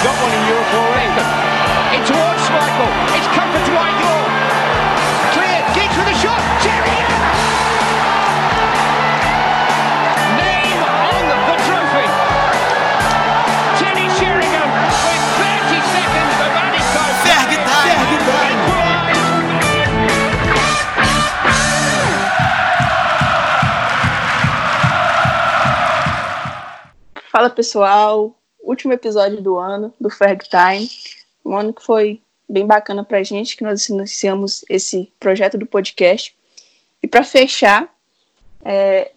He's got one in Europe already. In towards Michael. It's come for Dwight York. Clear. Giggs with a shot. Sheringham. Name on the trophy. Teddy Sheringham with 30 seconds of added time. Ferg time. Equalised. Fala pessoal, último episódio do ano do Ferg Time, um ano que foi bem bacana pra gente, que nós iniciamos esse projeto do podcast. E para fechar, é,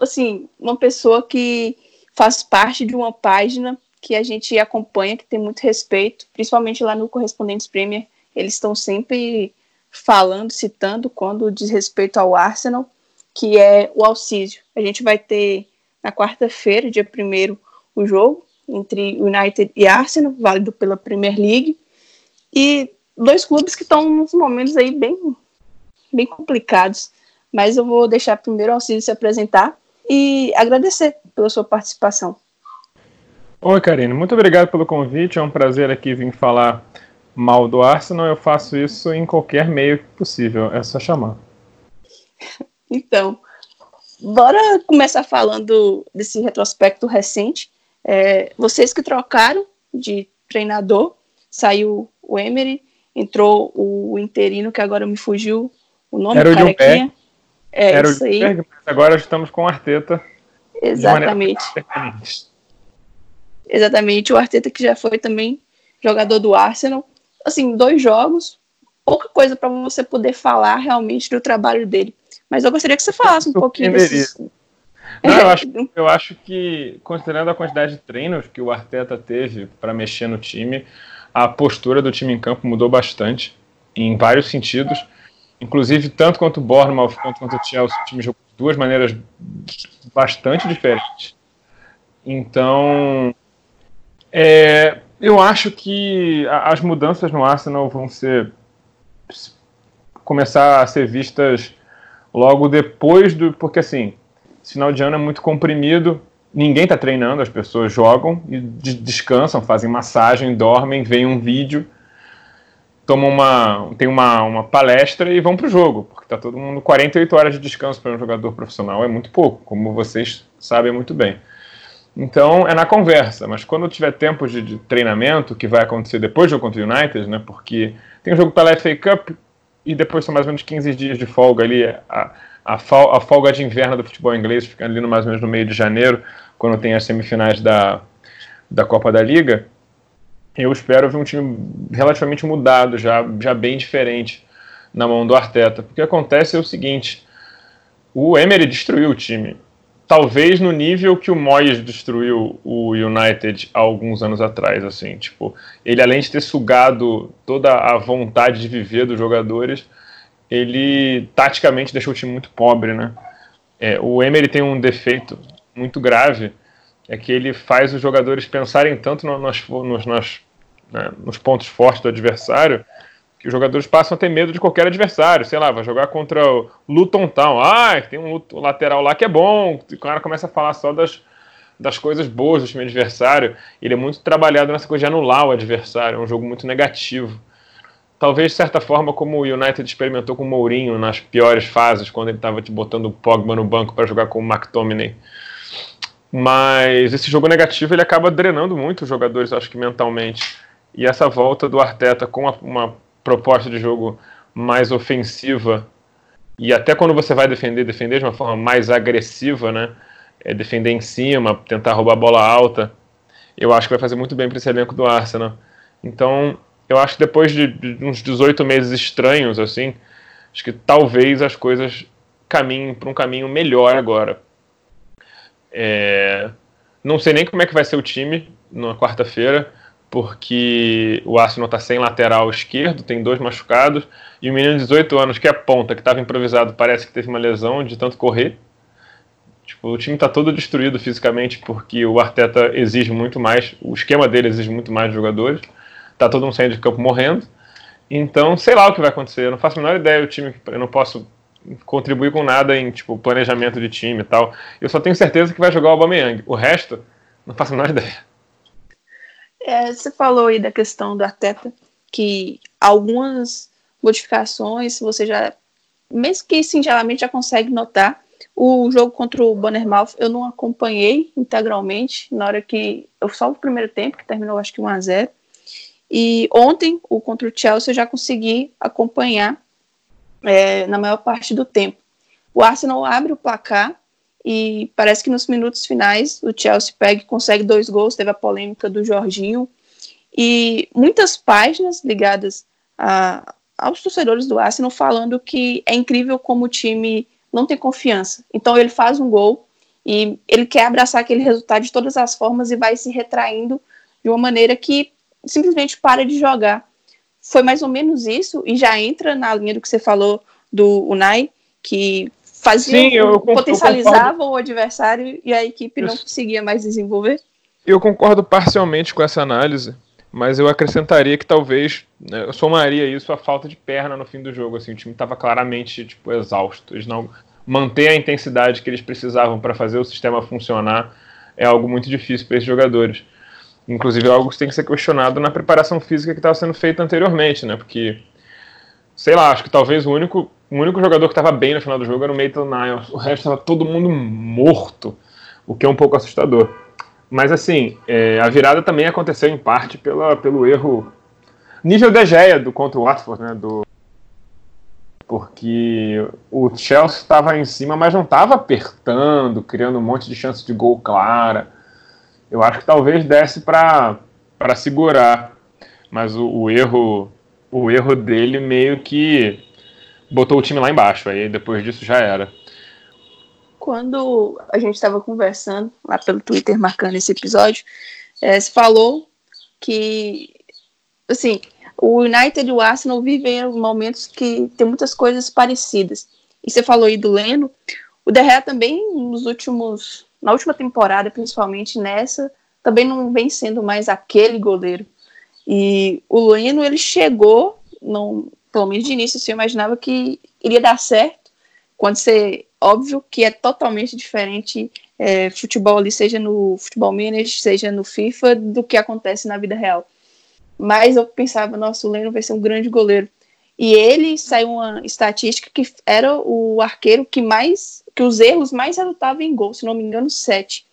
assim, uma pessoa que faz parte de uma página que a gente acompanha, que tem muito respeito, principalmente lá no Correspondentes Premier, eles estão sempre falando, citando quando diz respeito ao Arsenal, que é o Alcísio. A gente vai ter na quarta-feira, dia 1 o jogo entre United e Arsenal, válido pela Premier League. E dois clubes que estão nos momentos aí bem, bem complicados. Mas eu vou deixar primeiro o Alcide se apresentar e agradecer pela sua participação. Oi, Karine, muito obrigado pelo convite. É um prazer aqui vir falar mal do Arsenal. Eu faço isso em qualquer meio possível, é só chamar. Então, bora começar falando desse retrospecto recente. É, vocês que trocaram de treinador, saiu o Emery, entrou o interino, que agora me fugiu o nome, Era o carequinha. É Era isso aí, Berg, agora estamos com o Arteta. exatamente. Exatamente, o Arteta que já foi também jogador do Arsenal. Assim, dois jogos, pouca coisa para você poder falar realmente do trabalho dele. Mas eu gostaria que você falasse um pouquinho desses... Não, eu acho, eu acho que, considerando a quantidade de treinos que o Arteta teve para mexer no time, a postura do time em campo mudou bastante, em vários sentidos. Inclusive, tanto quanto o Bournemouth quanto quanto o Chelsea, o time jogou de duas maneiras bastante diferentes. Então, é, eu acho que as mudanças no Arsenal vão ser começar a ser vistas logo depois do. Porque assim, esse final de ano é muito comprimido, ninguém está treinando, as pessoas jogam e de- descansam, fazem massagem, dormem, veem um vídeo, tomam uma. tem uma, uma palestra e vão para o jogo, porque está todo mundo 48 horas de descanso para um jogador profissional, é muito pouco, como vocês sabem muito bem. Então é na conversa, mas quando tiver tempo de, de treinamento, que vai acontecer depois do jogo contra o United, né? Porque tem o jogo pela FA Cup e depois são mais ou menos 15 dias de folga ali. A, a, a folga de inverno do futebol inglês fica ali no, mais ou menos no meio de janeiro, quando tem as semifinais da, da Copa da Liga. Eu espero ver um time relativamente mudado, já, já bem diferente na mão do Arteta. Porque acontece é o seguinte: o Emery destruiu o time talvez no nível que o Moyes destruiu o United há alguns anos atrás, assim, tipo, ele além de ter sugado toda a vontade de viver dos jogadores, ele taticamente deixou o time muito pobre, né? É, o Emery tem um defeito muito grave, é que ele faz os jogadores pensarem tanto no- nos, nos, né, nos pontos fortes do adversário que os jogadores passam a ter medo de qualquer adversário. Sei lá, vai jogar contra o Luton Town. Ah, tem um lateral lá que é bom. O cara começa a falar só das, das coisas boas do time adversário. Ele é muito trabalhado nessa coisa de anular o adversário. É um jogo muito negativo. Talvez, de certa forma, como o United experimentou com o Mourinho nas piores fases, quando ele estava botando o Pogba no banco para jogar com o McTominay. Mas esse jogo negativo ele acaba drenando muito os jogadores, acho que mentalmente. E essa volta do Arteta com uma, uma proposta de jogo mais ofensiva e até quando você vai defender, defender de uma forma mais agressiva, né? É defender em cima, tentar roubar a bola alta. Eu acho que vai fazer muito bem para esse elenco do Arsenal. Então, eu acho que depois de, de uns 18 meses estranhos, assim, acho que talvez as coisas caminhem para um caminho melhor agora. É, não sei nem como é que vai ser o time na quarta-feira, porque o Arsenal está sem lateral esquerdo, tem dois machucados, e o menino de 18 anos, que é ponta, que estava improvisado, parece que teve uma lesão de tanto correr. Tipo, o time está todo destruído fisicamente porque o Arteta exige muito mais, o esquema dele exige muito mais jogadores. Tá todo mundo saindo de campo morrendo. Então, sei lá o que vai acontecer. Eu não faço a menor ideia do time, eu não posso contribuir com nada em tipo planejamento de time e tal. Eu só tenho certeza que vai jogar o Aubameyang. O resto, não faço a menor ideia. É, você falou aí da questão do Arteta, que algumas modificações você já, mesmo que singelamente, já consegue notar. O jogo contra o Bannermouth eu não acompanhei integralmente, na hora que. Eu só o primeiro tempo, que terminou acho que 1 a 0 E ontem, o contra o Chelsea, eu já consegui acompanhar é, na maior parte do tempo. O Arsenal abre o placar e parece que nos minutos finais o Chelsea pega e consegue dois gols. Teve a polêmica do Jorginho e muitas páginas ligadas a, aos torcedores do Arsenal falando que é incrível como o time não tem confiança. Então ele faz um gol e ele quer abraçar aquele resultado de todas as formas e vai se retraindo de uma maneira que simplesmente para de jogar. Foi mais ou menos isso e já entra na linha do que você falou do Unai, que fazia Sim, eu, potencializava eu o adversário e a equipe não conseguia mais desenvolver. Eu concordo parcialmente com essa análise, mas eu acrescentaria que talvez né, eu somaria isso à falta de perna no fim do jogo. Assim, o time estava claramente tipo exausto. Eles não manter a intensidade que eles precisavam para fazer o sistema funcionar é algo muito difícil para esses jogadores. Inclusive, é algo que tem que ser questionado na preparação física que estava sendo feita anteriormente, né? Porque, sei lá, acho que talvez o único o único jogador que estava bem no final do jogo era o Maitland Niles. O resto estava todo mundo morto, o que é um pouco assustador. Mas assim, é, a virada também aconteceu em parte pela, pelo erro nível de Gea do contra o Watford, né? Do, porque o Chelsea estava em cima, mas não estava apertando, criando um monte de chances de gol clara. Eu acho que talvez desse para segurar, mas o, o erro o erro dele meio que botou o time lá embaixo. Aí depois disso já era. Quando a gente estava conversando lá pelo Twitter, marcando esse episódio, é, se falou que, assim, o United e o Arsenal vivem momentos que tem muitas coisas parecidas. E você falou aí do Leno. O Derré também, nos últimos, na última temporada, principalmente nessa, também não vem sendo mais aquele goleiro. E o Leno, ele chegou, não, pelo menos de início, assim, eu imaginava que iria dar certo, quando você, óbvio que é totalmente diferente é, futebol ali, seja no futebol manager, seja no FIFA, do que acontece na vida real. Mas eu pensava, nossa, o Leno vai ser um grande goleiro. E ele saiu uma estatística que era o arqueiro que mais, que os erros mais resultavam em gol, se não me engano, sete.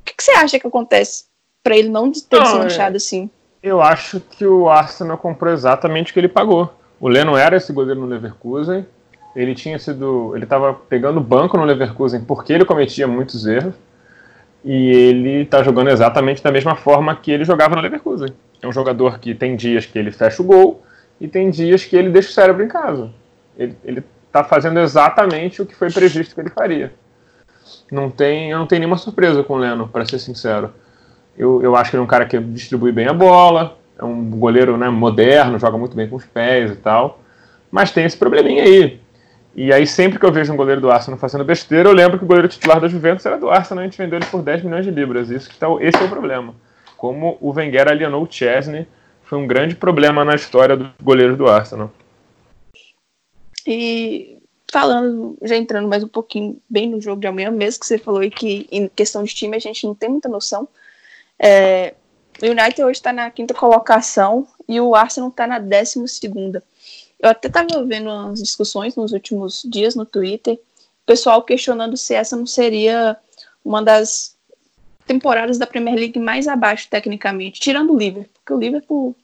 O que, que você acha que acontece para ele não ter não, se manchado é, assim? Eu acho que o Arsenal comprou exatamente o que ele pagou. O Leno era esse goleiro no Leverkusen. Ele tinha sido. Ele estava pegando banco no Leverkusen porque ele cometia muitos erros. E ele está jogando exatamente da mesma forma que ele jogava no Leverkusen. É um jogador que tem dias que ele fecha o gol e tem dias que ele deixa o cérebro em casa. Ele está fazendo exatamente o que foi previsto que ele faria. Não tem, eu não tenho nenhuma surpresa com o Leno, para ser sincero. Eu, eu acho que ele é um cara que distribui bem a bola, é um goleiro né, moderno, joga muito bem com os pés e tal. Mas tem esse probleminha aí. E aí, sempre que eu vejo um goleiro do Arsenal fazendo besteira, eu lembro que o goleiro titular da Juventus era do Arsenal e a gente vendeu ele por 10 milhões de libras. Isso que tá, esse é o problema. Como o Wenger alienou o Chesney, foi um grande problema na história dos goleiros do Arsenal. E falando, já entrando mais um pouquinho bem no jogo de amanhã, mesmo que você falou aí que em questão de time a gente não tem muita noção. É, o United hoje está na quinta colocação e o Arsenal está na décima segunda. Eu até estava vendo umas discussões nos últimos dias no Twitter, o pessoal questionando se essa não seria uma das temporadas da Premier League mais abaixo tecnicamente, tirando o Liverpool, porque o Liverpool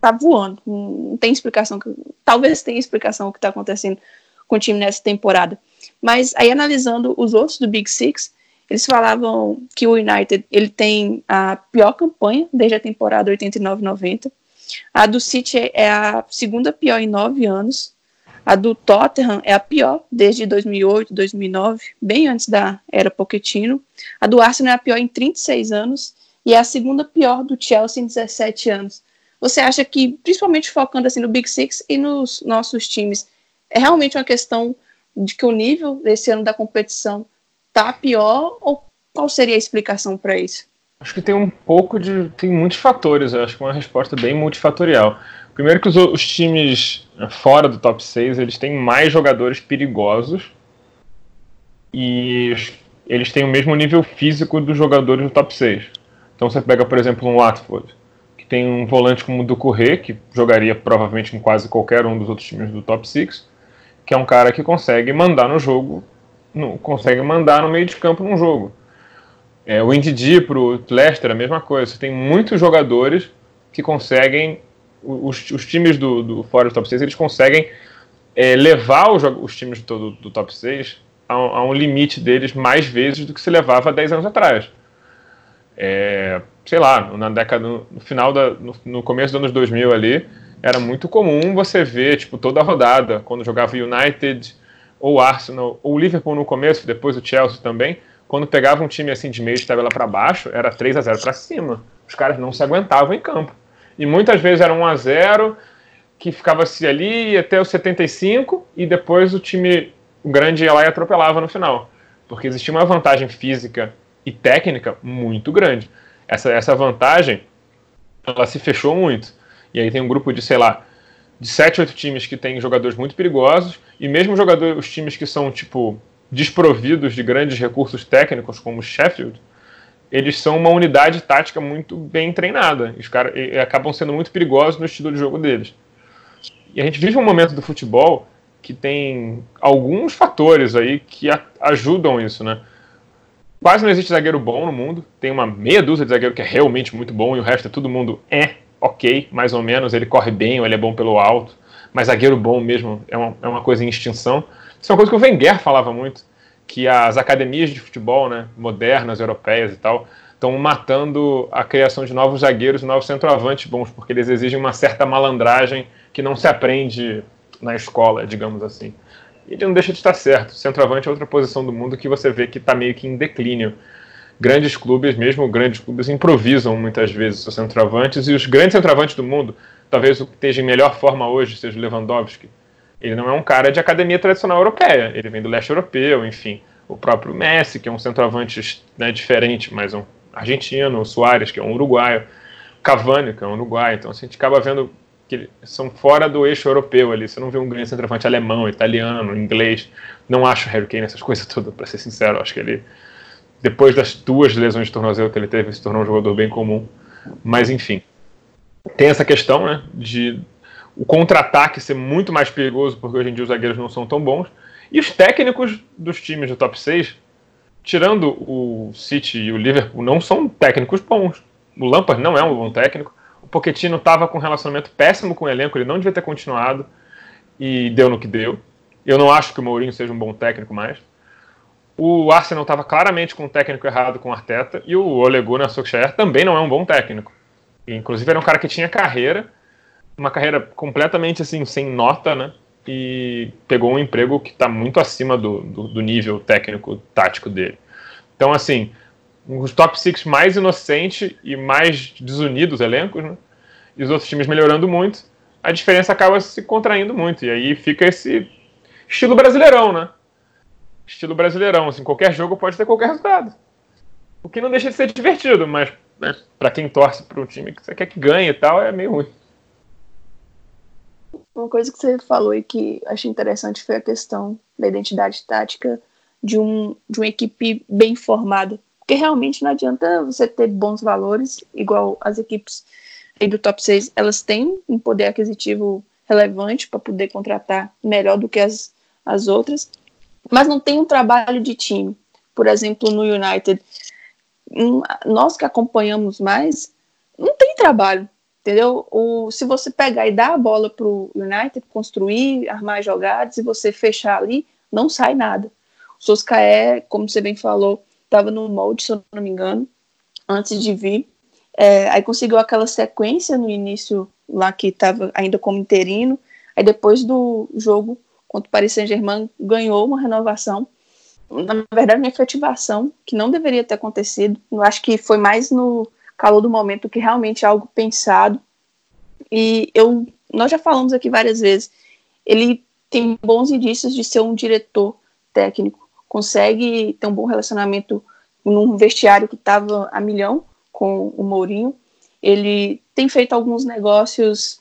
tá voando, não tem explicação, talvez tenha explicação o que está acontecendo com o time nessa temporada. Mas aí analisando os outros do Big Six, eles falavam que o United ele tem a pior campanha desde a temporada 89-90. A do City é a segunda pior em nove anos. A do Tottenham é a pior desde 2008, 2009, bem antes da era Pochettino. A do Arsenal é a pior em 36 anos e é a segunda pior do Chelsea em 17 anos. Você acha que, principalmente focando assim no Big Six e nos nossos times, é realmente uma questão de que o nível desse ano da competição tá pior ou qual seria a explicação para isso? Acho que tem um pouco de. tem muitos fatores, eu acho que é uma resposta bem multifatorial. Primeiro que os, os times né, fora do top 6, eles têm mais jogadores perigosos e eles têm o mesmo nível físico dos jogadores do top 6. Então você pega, por exemplo, um Watford, tem um volante como o Ducuré, que jogaria provavelmente em quase qualquer um dos outros times do top 6, que é um cara que consegue mandar no jogo, no, consegue mandar no meio de campo num jogo. É, o Indy pro Leicester, a mesma coisa. Você tem muitos jogadores que conseguem, os, os times do, do fora do top 6, eles conseguem é, levar os, os times do, do top 6 a, a, um limite deles mais vezes do que se levava 10 anos atrás. É, sei lá, na década, no final da, no, no, começo dos anos 2000 ali, era muito comum você ver, tipo, toda a rodada, quando jogava United ou Arsenal, ou Liverpool no começo, depois o Chelsea também, quando pegava um time assim de meio de tabela para baixo, era 3 a 0 para cima. Os caras não se aguentavam em campo. E muitas vezes era 1 a 0 que ficava-se ali até os 75 e depois o time grande ia lá e atropelava no final. Porque existia uma vantagem física e técnica muito grande. Essa, essa vantagem, ela se fechou muito. E aí tem um grupo de, sei lá, de 7, 8 times que tem jogadores muito perigosos, e mesmo jogadores, os times que são, tipo, desprovidos de grandes recursos técnicos, como o Sheffield, eles são uma unidade tática muito bem treinada. Os caras acabam sendo muito perigosos no estilo de jogo deles. E a gente vive um momento do futebol que tem alguns fatores aí que a, ajudam isso, né? Quase não existe zagueiro bom no mundo. Tem uma meia dúzia de zagueiro que é realmente muito bom e o resto é todo mundo é ok, mais ou menos. Ele corre bem ou ele é bom pelo alto. Mas zagueiro bom mesmo é uma, é uma coisa em extinção. Isso é uma coisa que o Wenger falava muito, que as academias de futebol, né, modernas, europeias e tal, estão matando a criação de novos zagueiros novos centroavantes bons, porque eles exigem uma certa malandragem que não se aprende na escola, digamos assim. Ele não deixa de estar certo. Centroavante é outra posição do mundo que você vê que está meio que em declínio. Grandes clubes, mesmo grandes clubes, improvisam muitas vezes os centroavantes, e os grandes centroavantes do mundo, talvez o que esteja em melhor forma hoje seja o Lewandowski. Ele não é um cara de academia tradicional europeia, ele vem do leste europeu, enfim. O próprio Messi, que é um centroavante né, diferente, mas um argentino, o Soares, que é um uruguaio, Cavani, que é um uruguaio. Então assim, a gente acaba vendo que são fora do eixo europeu ali. Você não vê um grande centroavante alemão, italiano, inglês. Não acho Harry Kane essas coisas todas, para ser sincero. Acho que ele, depois das duas lesões de tornozelo que ele teve, se tornou um jogador bem comum. Mas enfim, tem essa questão, né, de o contra-ataque ser muito mais perigoso, porque hoje em dia os zagueiros não são tão bons. E os técnicos dos times do top 6, tirando o City e o Liverpool, não são técnicos bons. O Lampard não é um bom técnico. O Pochettino estava com um relacionamento péssimo com o elenco, ele não devia ter continuado e deu no que deu. Eu não acho que o Mourinho seja um bom técnico mais. O Arsenal estava claramente com um técnico errado com o Arteta e o Ole Gunnar Solskjaer também não é um bom técnico. Inclusive era um cara que tinha carreira, uma carreira completamente assim sem nota, né? E pegou um emprego que está muito acima do, do, do nível técnico tático dele. Então assim, os top 6 mais inocentes e mais desunidos elencos, né? E os outros times melhorando muito, a diferença acaba se contraindo muito. E aí fica esse estilo brasileirão, né? Estilo brasileirão, assim, qualquer jogo pode ter qualquer resultado. O que não deixa de ser divertido, mas né, para quem torce para um time que você quer que ganhe e tal, é meio ruim. Uma coisa que você falou e que achei interessante foi a questão da identidade tática de, um, de uma equipe bem formada. Porque realmente não adianta você ter bons valores, igual as equipes aí do top 6, elas têm um poder aquisitivo relevante para poder contratar melhor do que as, as outras, mas não tem um trabalho de time. Por exemplo, no United, um, nós que acompanhamos mais, não tem trabalho, entendeu? O, se você pegar e dar a bola para o United, construir, armar jogadas, e você fechar ali, não sai nada. O Soscaé, como você bem falou, estava no molde, se eu não me engano, antes de vir. É, aí conseguiu aquela sequência no início lá que estava ainda como interino. Aí depois do jogo contra o Paris Saint-Germain ganhou uma renovação. Na verdade, uma efetivação que não deveria ter acontecido. Eu acho que foi mais no calor do momento que realmente algo pensado. E eu, nós já falamos aqui várias vezes, ele tem bons indícios de ser um diretor técnico consegue ter um bom relacionamento num vestiário que estava a milhão com o Mourinho. Ele tem feito alguns negócios,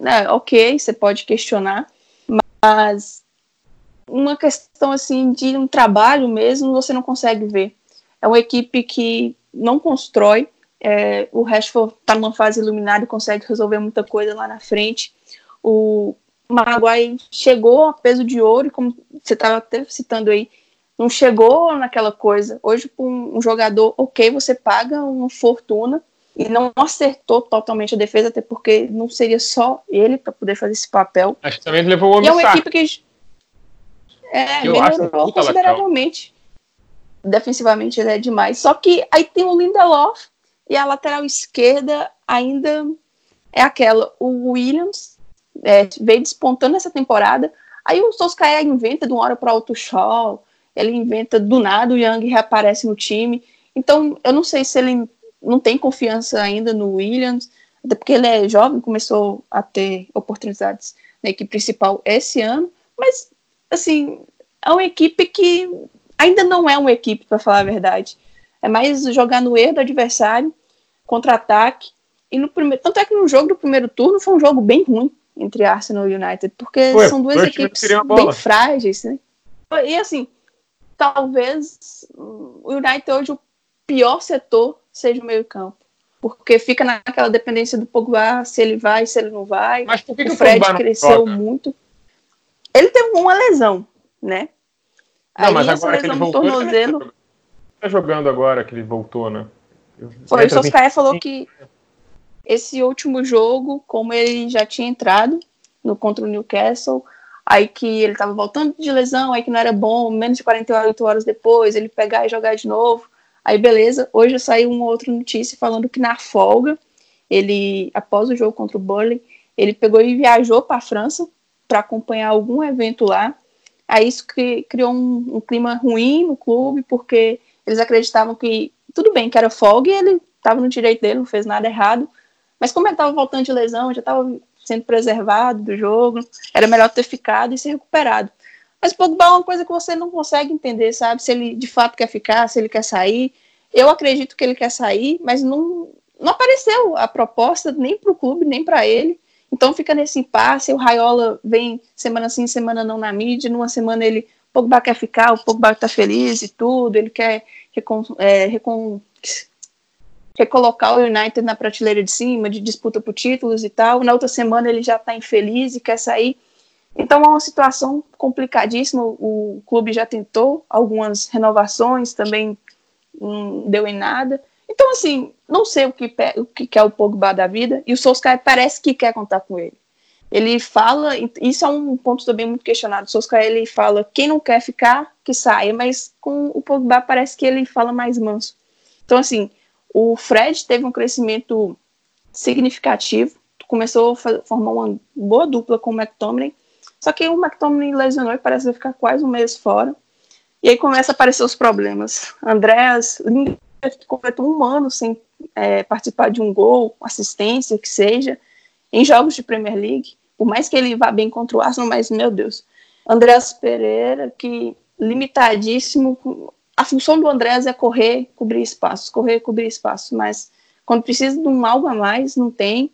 né, ok, você pode questionar, mas uma questão assim de um trabalho mesmo você não consegue ver. É uma equipe que não constrói, É, o Rashford está numa fase iluminada e consegue resolver muita coisa lá na frente. O Maguire chegou a peso de ouro, como você estava até citando aí, não chegou naquela coisa. Hoje, com um jogador, ok, você paga uma fortuna e não acertou totalmente a defesa, até porque não seria só ele para poder fazer esse papel. Acho que também levou o E é uma equipe que é, melhorou consideravelmente. Defensivamente ele é demais. Só que aí tem o Lindelof e a lateral esquerda ainda é aquela. O Williams é, veio despontando essa temporada. Aí o Solskjaer inventa de uma hora para outro show. Ele inventa do nada, o Young reaparece no time. Então, eu não sei se ele não tem confiança ainda no Williams, até porque ele é jovem, começou a ter oportunidades na equipe principal esse ano, mas, assim, é uma equipe que ainda não é uma equipe, para falar a verdade. É mais jogar no erro do adversário, contra-ataque. E no primeiro, tanto é que no jogo do primeiro turno foi um jogo bem ruim entre Arsenal e United, porque Ué, são duas equipes bem frágeis, né? E assim, talvez o United hoje o pior setor seja o meio-campo. Porque fica naquela dependência do Pogba, se ele vai, se ele não vai. Mas por que o Fred o cresceu muito. Ele teve uma lesão, né? Não, Aí mas essa agora que ele voltou. tornozelo. Ele tá jogando agora que ele voltou, né? Foi, o Entra Solskjaer falou que esse último jogo, como ele já tinha entrado no contra o Newcastle, aí que ele estava voltando de lesão, aí que não era bom, menos de 48 horas depois, ele pegar e jogar de novo. Aí beleza, hoje saiu uma outra notícia falando que na folga, ele, após o jogo contra o Burnley, ele pegou e viajou para a França para acompanhar algum evento lá. Aí isso cri- criou um, um clima ruim no clube, porque eles acreditavam que tudo bem que era folga e ele estava no direito dele, não fez nada errado. Mas como ele estava voltando de lesão, já estava sendo preservado do jogo, era melhor ter ficado e ser recuperado. Mas Pogba é uma coisa que você não consegue entender, sabe? Se ele de fato quer ficar, se ele quer sair. Eu acredito que ele quer sair, mas não, não apareceu a proposta nem para o clube, nem para ele. Então fica nesse impasse. O Raiola vem semana sim, semana não na mídia. Numa semana ele, o Pogba quer ficar, o Pogba está feliz e tudo. Ele quer recon, é, recon, recolocar o United na prateleira de cima, de disputa por títulos e tal. Na outra semana ele já está infeliz e quer sair. Então é uma situação complicadíssima. O clube já tentou algumas renovações, também não deu em nada. Então, assim, não sei o que, o que quer o Pogba da vida, e o Solskjaer parece que quer contar com ele. Ele fala, isso é um ponto também muito questionado. O Solskjaer ele fala, quem não quer ficar, que saia, mas com o Pogba parece que ele fala mais manso. Então, assim, o Fred teve um crescimento significativo, começou a formar uma boa dupla com o McTominay, só que o McTominay lesionou e parece vai ficar quase um mês fora. E aí começa a aparecer os problemas. Andréas completou um ano sem é, participar de um gol, assistência, que seja, em jogos de Premier League. Por mais que ele vá bem contra o Arsenal, mas, meu Deus. Andréas Pereira, que limitadíssimo. A função do Andréas é correr, cobrir espaços, correr, cobrir espaços, mas quando precisa de um algo a mais, não tem.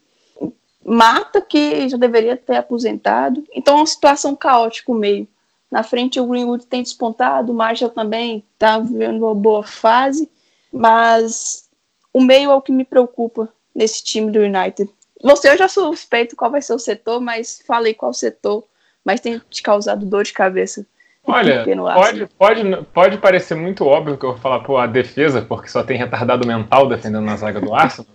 Mata, que já deveria ter aposentado. Então é uma situação caótica o meio. Na frente o Greenwood tem despontado, o Marshall também está vivendo uma boa fase, mas o meio é o que me preocupa nesse time do United. Você eu já suspeito qual vai ser o setor, mas falei qual setor, mas tem te causado dor de cabeça. Olha, pode, pode, pode parecer muito óbvio que eu vou falar, pô, a defesa, porque só tem retardado mental defendendo na zaga do Arsenal.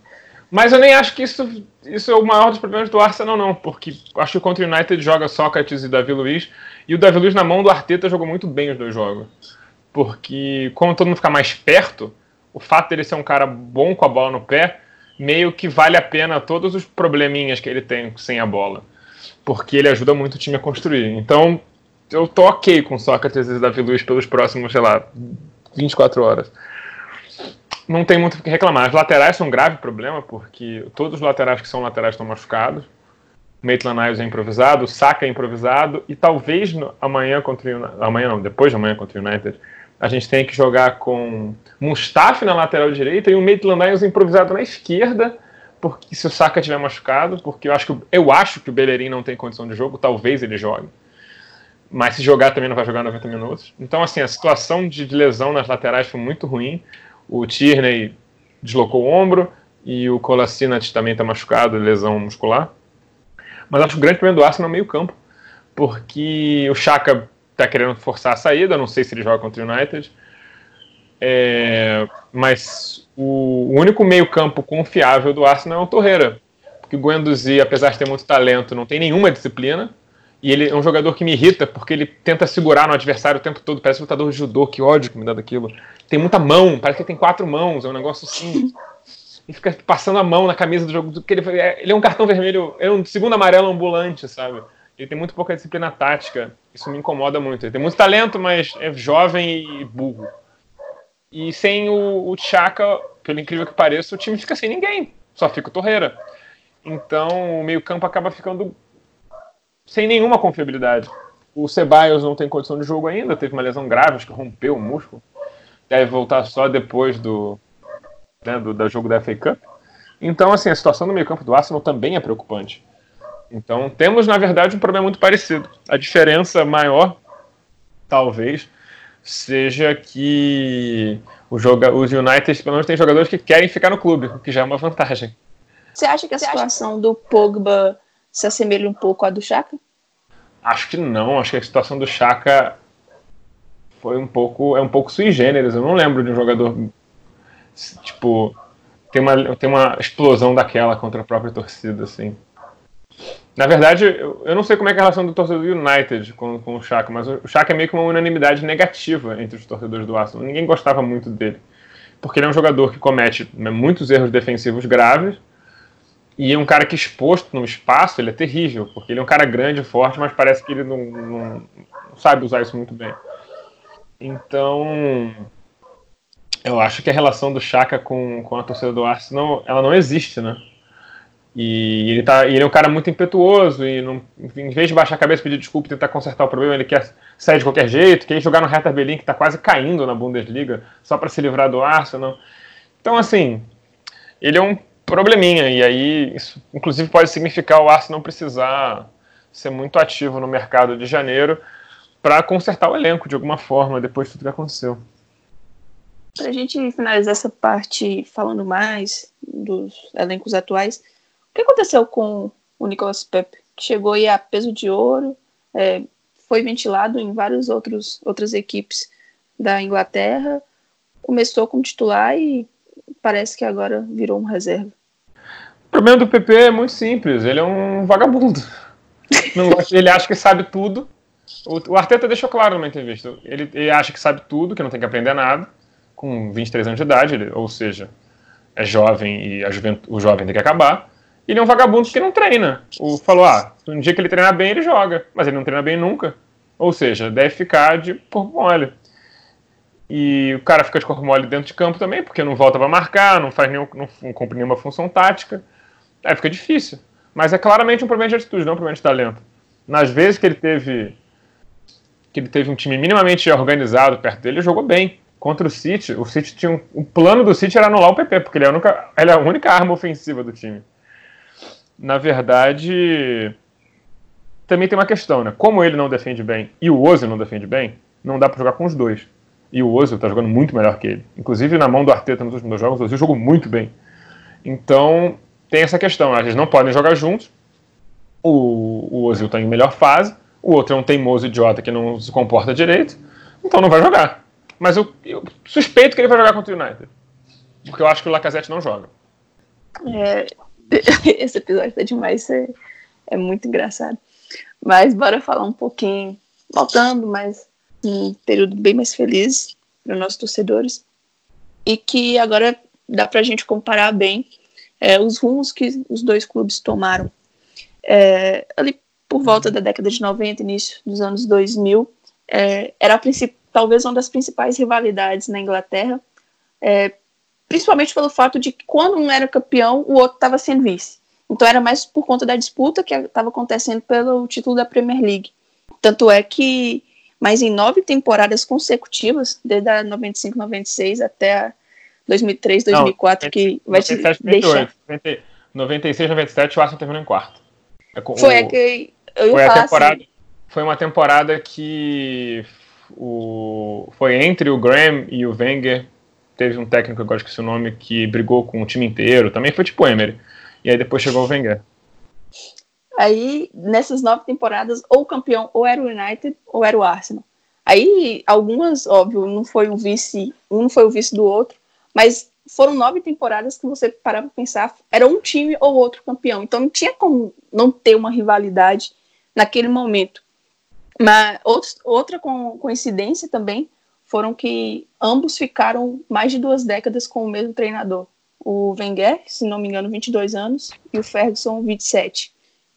Mas eu nem acho que isso, isso é o maior dos problemas do Arsenal, não, porque acho que contra o United joga Sócrates e Davi Luiz, e o Davi Luiz na mão do Arteta jogou muito bem os dois jogos. Porque, como todo mundo fica mais perto, o fato dele ser um cara bom com a bola no pé, meio que vale a pena todos os probleminhas que ele tem sem a bola. Porque ele ajuda muito o time a construir. Então, eu tô ok com Sócrates e Davi Luiz pelos próximos, sei lá, 24 horas. Não tem muito o que reclamar. As laterais são um grave problema, porque todos os laterais que são laterais estão machucados. Maitland Niles é improvisado, Saka é improvisado, e talvez no, amanhã contra o United, amanhã não, depois de amanhã contra o United, a gente tem que jogar com Mustafi na lateral direita e o Maitland Niles improvisado na esquerda, porque se o Saka tiver machucado, porque eu acho que eu acho que o Bellerin não tem condição de jogo, talvez ele jogue. Mas se jogar também não vai jogar 90 minutos. Então, assim, a situação de lesão nas laterais foi muito ruim. O Tierney deslocou o ombro, e o Kolasinac também está machucado, lesão muscular. Mas acho que o grande problema do Arsenal é o meio campo, porque o Chaka está querendo forçar a saída, não sei se ele joga contra o United, é, mas o, único meio campo confiável do Arsenal é o Torreira, porque o Guendouzi, apesar de ter muito talento, não tem nenhuma disciplina, e ele é um jogador que me irrita, porque ele tenta segurar no adversário o tempo todo, parece um lutador de judô, que ódio que me dá daquilo. Tem muita mão, parece que ele tem quatro mãos, é um negócio assim e fica passando a mão na camisa do jogo. Ele, ele é um cartão vermelho, é um segundo amarelo ambulante, sabe? Ele tem muito pouca disciplina tática. Isso me incomoda muito. Ele tem muito talento, mas é jovem e burro. E sem o, o Chaka, pelo incrível que pareça, o time fica sem ninguém. Só fica o Torreira. Então o meio-campo acaba ficando sem nenhuma confiabilidade. O Ceballos não tem condição de jogo ainda, teve uma lesão grave, acho que rompeu o músculo. Deve voltar só depois do, né, do, do jogo da FA Cup. Então, assim, a situação no meio-campo do Arsenal também é preocupante. Então, temos, na verdade, um problema muito parecido. A diferença maior, talvez, seja que o joga, os United, pelo menos, têm jogadores que querem ficar no clube, o que já é uma vantagem. Você acha que a situação do Pogba se assemelha um pouco à do Chaka? Acho que não. Acho que a situação do Chaka foi um pouco é um pouco sui generis. Eu não lembro de um jogador tipo, tem uma, tem uma explosão daquela contra a própria torcida, assim. Na verdade, eu, eu não sei como é, é a relação do torcedor do United com, com o Chaka, mas o Chaka é meio que uma unanimidade negativa entre os torcedores do Arsenal. Ninguém gostava muito dele. Porque ele é um jogador que comete né, muitos erros defensivos graves e é um cara que exposto no espaço, ele é terrível, porque ele é um cara grande, forte, mas parece que ele não, não, sabe usar isso muito bem. Então, eu acho que a relação do Chaka com, com a torcida do Arsenal, ela não existe, né? E ele, tá, ele é um cara muito impetuoso e não, em vez de baixar a cabeça, pedir desculpa e tentar consertar o problema, ele quer sair de qualquer jeito, quer jogar no Hertha Berlin, que está quase caindo na Bundesliga, só para se livrar do Arsenal. Então, assim, ele é um probleminha, e aí isso inclusive pode significar o Arsenal precisar ser muito ativo no mercado de janeiro para consertar o elenco de alguma forma depois de tudo que aconteceu. Para a gente finalizar essa parte falando mais dos elencos atuais, o que aconteceu com o Nicolas Pepe? Que chegou aí a peso de ouro, é, foi ventilado em várias outros, outras equipes da Inglaterra, começou como titular e parece que agora virou um reserva. O problema do PP é muito simples, ele é um vagabundo. ele acha que sabe tudo. O, Arteta deixou claro numa entrevista. Ele, ele acha que sabe tudo, que não tem que aprender nada com 23 anos de idade, ele, ou seja, é jovem e o jovem tem que acabar. Ele é um vagabundo que não treina. O falou, ah, um dia que ele treinar bem, ele joga, mas ele não treina bem nunca. Ou seja, deve ficar de corpo mole. E o cara fica de corpo mole dentro de campo também, porque não volta para marcar, não faz nenhum, não cumpre nenhuma função tática. Aí fica difícil. Mas é claramente um problema de atitude, não um problema de talento. Nas vezes que ele teve que ele teve um time minimamente organizado perto dele, ele jogou bem contra o City, o City tinha um, o plano do City era anular o PP, porque ele é a única, ele é a única arma ofensiva do time. Na verdade, também tem uma questão, né? Como ele não defende bem e o Ozil não defende bem, não dá para jogar com os dois. E o Ozil tá jogando muito melhor que ele. Inclusive, na mão do Arteta nos últimos jogos, o Ozil jogou muito bem. Então, tem essa questão. Eles não podem jogar juntos. O, o Ozil tá em melhor fase. O outro é um teimoso idiota que não se comporta direito. Então não vai jogar. Mas eu, eu, suspeito que ele vai jogar contra o United. Porque eu acho que o Lacazette não joga. É, esse episódio tá demais, é, é muito engraçado. Mas bora falar um pouquinho, voltando, mas um período bem mais feliz para os nossos torcedores. E que agora dá para a gente comparar bem é, os rumos que os dois clubes tomaram. É, ali por volta da década de 90, início dos anos 2000, é, era talvez uma das principais rivalidades na Inglaterra, é, principalmente pelo fato de que quando um era campeão, o outro estava sendo vice. Então era mais por conta da disputa que estava acontecendo pelo título da Premier League. Tanto é que, mais em nove temporadas consecutivas, desde a 95-96 até a 2003, 2004, Não, que vai 97, te 98, deixar... 96, 97, o Arsenal terminou em quarto. É, foi o, a que eu ia foi falar temporada, assim, Foi uma temporada que o, foi entre o Graham e o Wenger teve um técnico, agora esqueci o nome, que brigou com o time inteiro, também foi tipo Emery. E aí depois chegou o Wenger. Aí, nessas nove temporadas, ou o campeão ou era o United ou era o Arsenal. Aí, algumas, óbvio, não foi o vice, um não foi o vice do outro, mas foram nove temporadas que você parava para pensar, era um time ou outro campeão. Então não tinha como não ter uma rivalidade naquele momento. Mas outra coincidência também foram que ambos ficaram mais de duas décadas com o mesmo treinador. O Wenger, se não me engano, 22 anos, e o Ferguson, 27.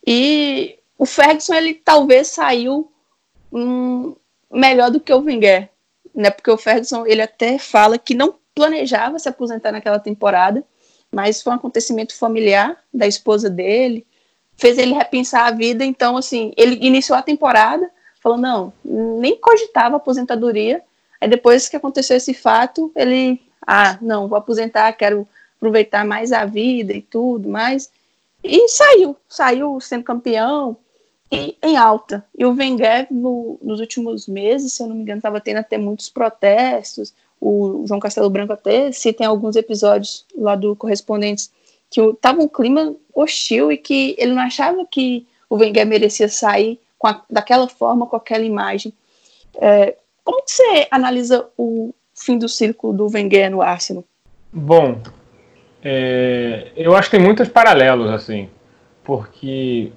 E o Ferguson, ele talvez saiu hum, melhor do que o Wenger, né? Porque o Ferguson, ele até fala que não planejava se aposentar naquela temporada, mas foi um acontecimento familiar da esposa dele, fez ele repensar a vida. Então, assim, ele iniciou a temporada, falou: não, nem cogitava aposentadoria. Aí, depois que aconteceu esse fato, ele, ah, não, vou aposentar, quero aproveitar mais a vida e tudo mais. E saiu, saiu sendo campeão e em alta. E o Wenger, no, nos últimos meses, se eu não me engano, estava tendo até muitos protestos. O João Castelo Branco até cita em alguns episódios lá do Correspondentes que estava um clima hostil e que ele não achava que o Wenger merecia sair a, daquela forma, com aquela imagem. É, como que você analisa o fim do círculo do Wenger no Arsenal? Bom, é, eu acho que tem muitos paralelos, assim, porque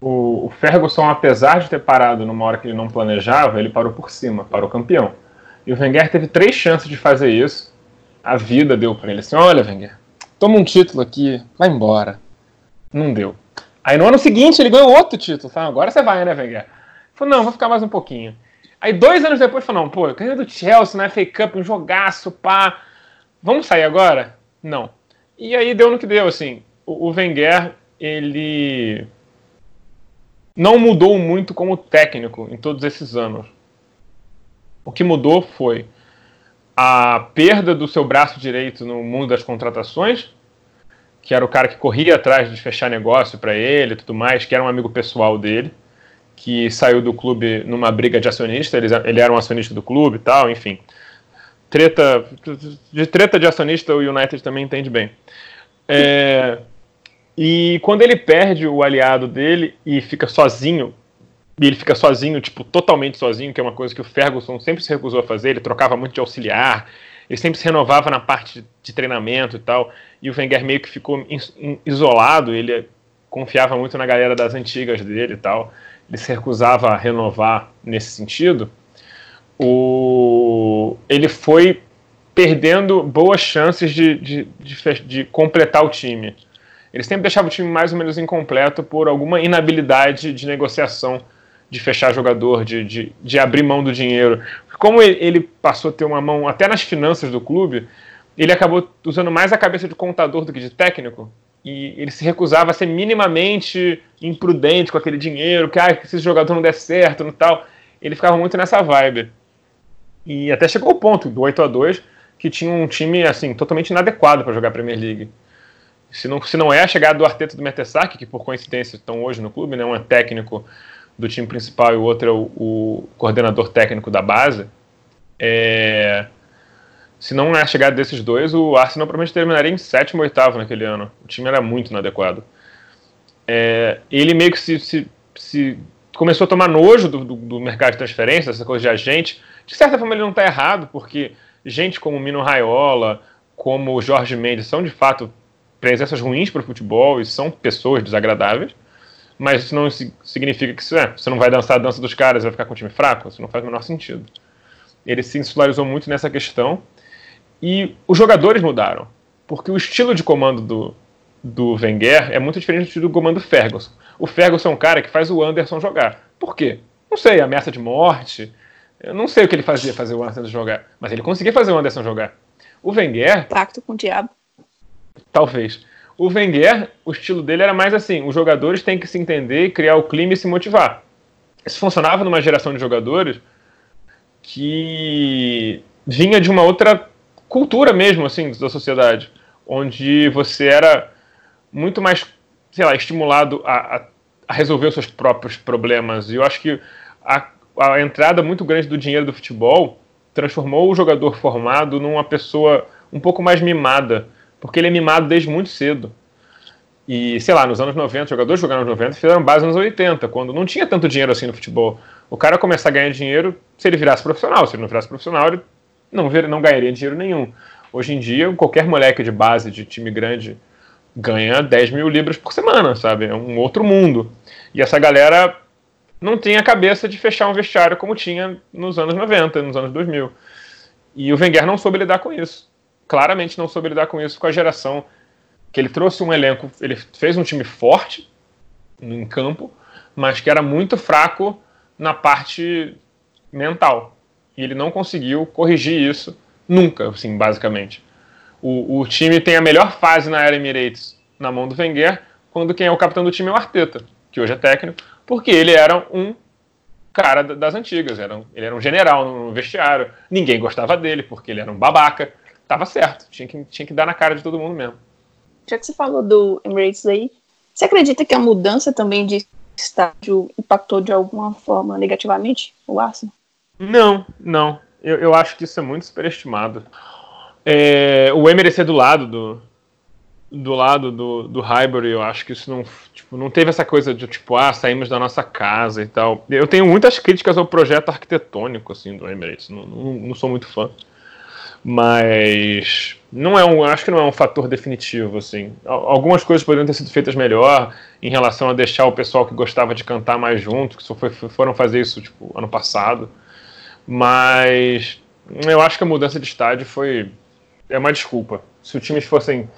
o, o, Ferguson, apesar de ter parado numa hora que ele não planejava, ele parou por cima, parou campeão. E o Wenger teve três chances de fazer isso. A vida deu para ele assim: olha, Wenger, toma um título aqui, vai embora. Não deu. Aí no ano seguinte ele ganhou outro título. Falou, agora você vai, né, Wenger? Falou, não, vou ficar mais um pouquinho. Aí dois anos depois falou, não, pô, eu ganhei do Chelsea na FA Cup, um jogaço, pá. Vamos sair agora? Não. E aí deu no que deu, assim. O, o Wenger, ele não mudou muito como técnico em todos esses anos. O que mudou foi a perda do seu braço direito no mundo das contratações, que era o cara que corria atrás de fechar negócio para ele e tudo mais, que era um amigo pessoal dele, que saiu do clube numa briga de acionista, ele, ele era um acionista do clube e tal, enfim treta de treta de acionista o United também entende bem. É, e quando ele perde o aliado dele e fica sozinho, e ele fica sozinho, tipo, totalmente sozinho, que é uma coisa que o Ferguson sempre se recusou a fazer, ele trocava muito de auxiliar, ele sempre se renovava na parte de treinamento e tal, e o Wenger meio que ficou isolado, ele confiava muito na galera das antigas dele e tal, ele se recusava a renovar nesse sentido. O, ele foi perdendo boas chances de, de, de, de, completar o time. Ele sempre deixava o time mais ou menos incompleto por alguma inabilidade de negociação, de fechar jogador, de, de, de abrir mão do dinheiro. Como ele, passou a ter uma mão até nas finanças do clube, ele acabou usando mais a cabeça de contador do que de técnico. E ele se recusava a ser minimamente imprudente com aquele dinheiro, que ah, se esse jogador não der certo e tal. Ele ficava muito nessa vibe. E até chegou ao ponto do 8 a 2 que tinha um time assim totalmente inadequado para jogar a Premier League. Se não, se não é a chegada do Arteta do Mertesacker, que por coincidência estão hoje no clube, né, um é técnico do time principal e o outro é o, o coordenador técnico da base, é, se não é a chegada desses dois, o Arsenal provavelmente terminaria em sétimo ou oitavo naquele ano. O time era muito inadequado. É, ele meio que se, se, se, começou a tomar nojo do, do, do mercado de transferência, essa coisa de agente, de certa forma ele não está errado, porque gente como Mino Raiola, como Jorge Mendes são de fato presenças ruins para o futebol e são pessoas desagradáveis, mas isso não significa que é, você não vai dançar a dança dos caras e vai ficar com um time fraco, isso não faz o menor sentido. Ele se insularizou muito nessa questão e os jogadores mudaram, porque o estilo de comando do, do Wenger é muito diferente do estilo do comando do Ferguson. O Ferguson é um cara que faz o Anderson jogar. Por quê? Não sei, ameaça de morte, eu não sei o que ele fazia fazer o Anderson jogar, mas ele conseguia fazer o Anderson jogar. O Wenger. Pacto com o diabo. Talvez. O Wenger, o estilo dele era mais assim: os jogadores têm que se entender, criar o clima e se motivar. Isso funcionava numa geração de jogadores que vinha de uma outra cultura mesmo, assim, da sociedade, onde você era muito mais, sei lá, estimulado a, a, resolver os seus próprios problemas. E eu acho que a a entrada muito grande do dinheiro do futebol transformou o jogador formado numa pessoa um pouco mais mimada, porque ele é mimado desde muito cedo. E, sei lá, nos anos 90, jogadores jogaram nos 90 fizeram base nos 80, quando não tinha tanto dinheiro assim no futebol. O cara começa a ganhar dinheiro se ele virasse profissional. Se ele não virasse profissional, ele não, vir, não ganharia dinheiro nenhum. Hoje em dia, qualquer moleque de base de time grande ganha 10 mil libras por semana, sabe? É um outro mundo. E essa galera não tem a cabeça de fechar um vestiário como tinha nos anos 90, nos anos 2000. E o Wenger não soube lidar com isso. Claramente não soube lidar com isso com a geração que ele trouxe um elenco, ele fez um time forte em campo, mas que era muito fraco na parte mental. E ele não conseguiu corrigir isso nunca, assim, basicamente. O, o time tem a melhor fase na era Emirates na mão do Wenger, quando quem é o capitão do time é o Arteta, que hoje é técnico, porque ele era um cara das antigas, era um, ele era um general no vestiário, ninguém gostava dele, porque ele era um babaca, tava certo, tinha que, tinha que dar na cara de todo mundo mesmo já que você falou do Emirates aí, você acredita que a mudança também de estádio impactou de alguma forma negativamente o Arsenal? Não, não. Eu, eu acho que isso é muito superestimado. É, o Emirates é do lado do, do lado do, do Highbury, eu acho que isso não, tipo, não teve essa coisa de tipo, ah, saímos da nossa casa e tal. Eu tenho muitas críticas ao projeto arquitetônico assim do Emirates, não, não, não sou muito fã mas não é um, acho que não é um fator definitivo assim. Algumas coisas poderiam ter sido feitas melhor em relação a deixar o pessoal que gostava de cantar mais junto, que só foi, foram fazer isso tipo ano passado. Mas eu acho que a mudança de estádio foi é uma desculpa. Se os times fossem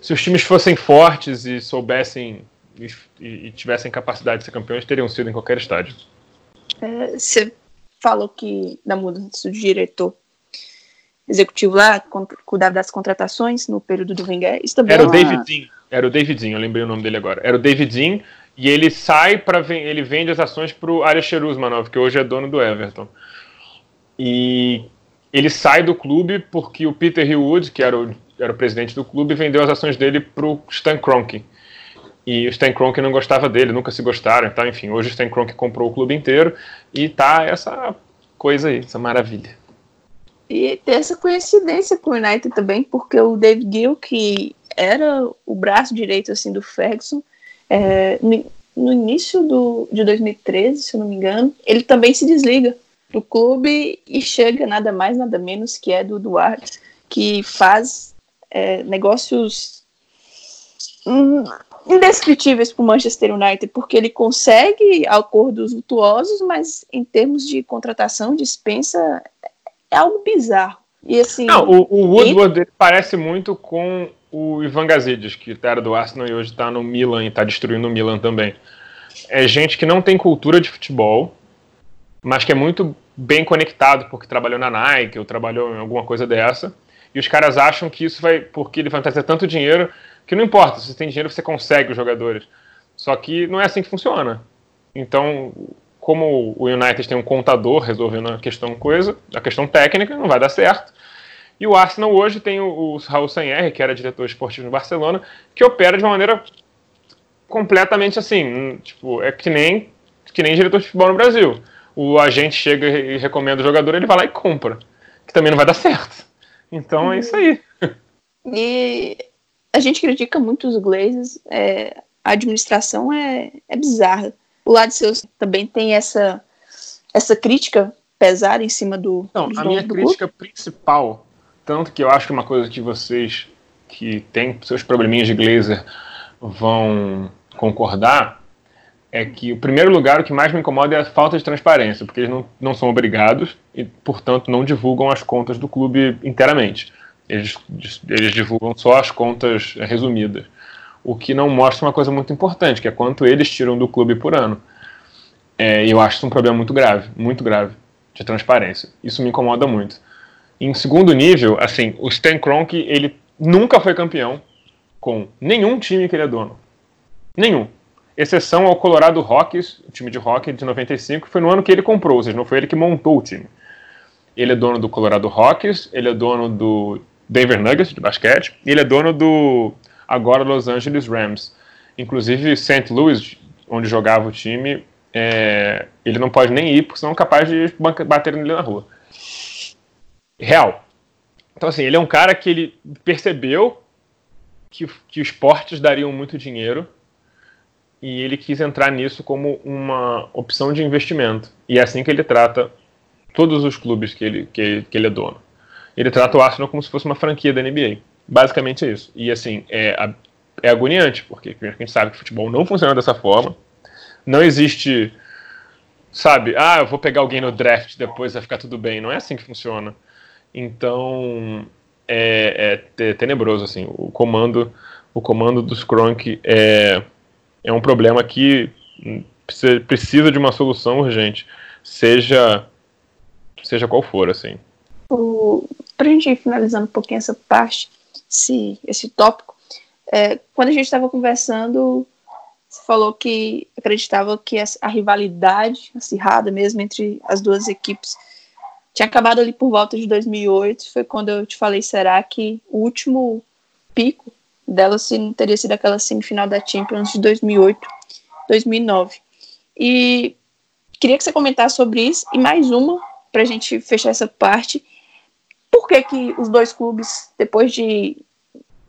se os times fossem fortes e soubessem e, e tivessem capacidade de ser campeões, teriam sido em qualquer estádio. É, você falou que da mudança de diretor executivo lá, cuidava das contratações no período do Wenger. Isso também era é o David Dean. Era o David Dean, eu lembrei o nome dele agora. Era o David Dean e ele sai para ele vende as ações para o Arias Cherusmanov, que hoje é dono do Everton. E ele sai do clube porque o Peter Hillwood, que era o, era o presidente do clube, vendeu as ações dele para o Stan Kroenke. E o Stan Kroenke não gostava dele, nunca se gostaram, então, enfim, hoje o Stan Kroenke comprou o clube inteiro e tá essa coisa aí, essa maravilha. E ter essa coincidência com o United também, porque o David Gill, que era o braço direito assim do Ferguson, é, no, no, início do, de 2013, se eu não me engano, ele também se desliga do clube e chega nada mais, nada menos que é do Duarte, que faz é, negócios hum, indescritíveis para o Manchester United, porque ele consegue acordos lutuosos, mas em termos de contratação, dispensa é algo bizarro. E assim. Não, o, o Woodward ele parece muito com o Ivan Gazidis, que era do Arsenal e hoje está no Milan e está destruindo o Milan também. É gente que não tem cultura de futebol, mas que é muito bem conectado porque trabalhou na Nike ou trabalhou em alguma coisa dessa. E os caras acham que isso vai, porque ele vai trazer tanto dinheiro, que não importa, se você tem dinheiro você consegue os jogadores. Só que não é assim que funciona. Então, como o United tem um contador resolvendo a questão coisa, a questão técnica, não vai dar certo. E o Arsenal hoje tem o, Raul Sanher, que era diretor esportivo no Barcelona, que opera de uma maneira completamente assim, tipo, é que nem, que nem diretor de futebol no Brasil. O agente chega e recomenda o jogador, ele vai lá e compra, que também não vai dar certo. Então é isso aí. E a gente critica muito os Glazers, é, a administração é, é bizarra o lado seu também tem essa, essa crítica pesada em cima do. Não, a minha crítica principal, tanto que eu acho que uma coisa que vocês que têm seus probleminhas de Glazer vão concordar, é que o primeiro lugar o que mais me incomoda é a falta de transparência, porque eles não, não são obrigados e, portanto, não divulgam as contas do clube inteiramente. Eles, eles divulgam só as contas resumidas o que não mostra uma coisa muito importante, que é quanto eles tiram do clube por ano. É, eu acho isso um problema muito grave, muito grave, de transparência. Isso me incomoda muito. Em segundo nível, assim, o Stan Kroenke, ele nunca foi campeão com nenhum time que ele é dono. Nenhum. Exceção ao Colorado Rockies, o time de hockey de 95, foi no ano que ele comprou, ou seja, não foi ele que montou o time. Ele é dono do Colorado Rockies, ele é dono do Denver Nuggets de basquete, e ele é dono do agora Los Angeles Rams. Inclusive, St. Louis, onde jogava o time, é, ele não pode nem ir, porque senão é capaz de bater nele na rua. real. Então, assim, ele é um cara que ele percebeu que, que esportes dariam muito dinheiro e ele quis entrar nisso como uma opção de investimento. E é assim que ele trata todos os clubes que ele, que, que ele é dono. Ele trata o Arsenal como se fosse uma franquia da NBA. Basicamente é isso. E assim, é, é agoniante, porque a gente sabe que o futebol não funciona dessa forma. Não existe, sabe, ah, eu vou pegar alguém no draft depois vai ficar tudo bem. Não é assim que funciona. Então, é, é tenebroso, assim. O comando, o comando dos Kronk é, é um problema que precisa de uma solução urgente, seja, seja qual for, assim. Para a gente ir finalizando um pouquinho essa parte, esse, esse tópico, é, quando a gente estava conversando, você falou que acreditava que a rivalidade acirrada mesmo entre as duas equipes tinha acabado ali por volta de 2008. Foi quando eu te falei, será que o último pico dela se não teria sido aquela semifinal da Champions de 2008, 2009. E queria que você comentasse sobre isso e mais uma para a gente fechar essa parte. Por que, que os dois clubes, depois de,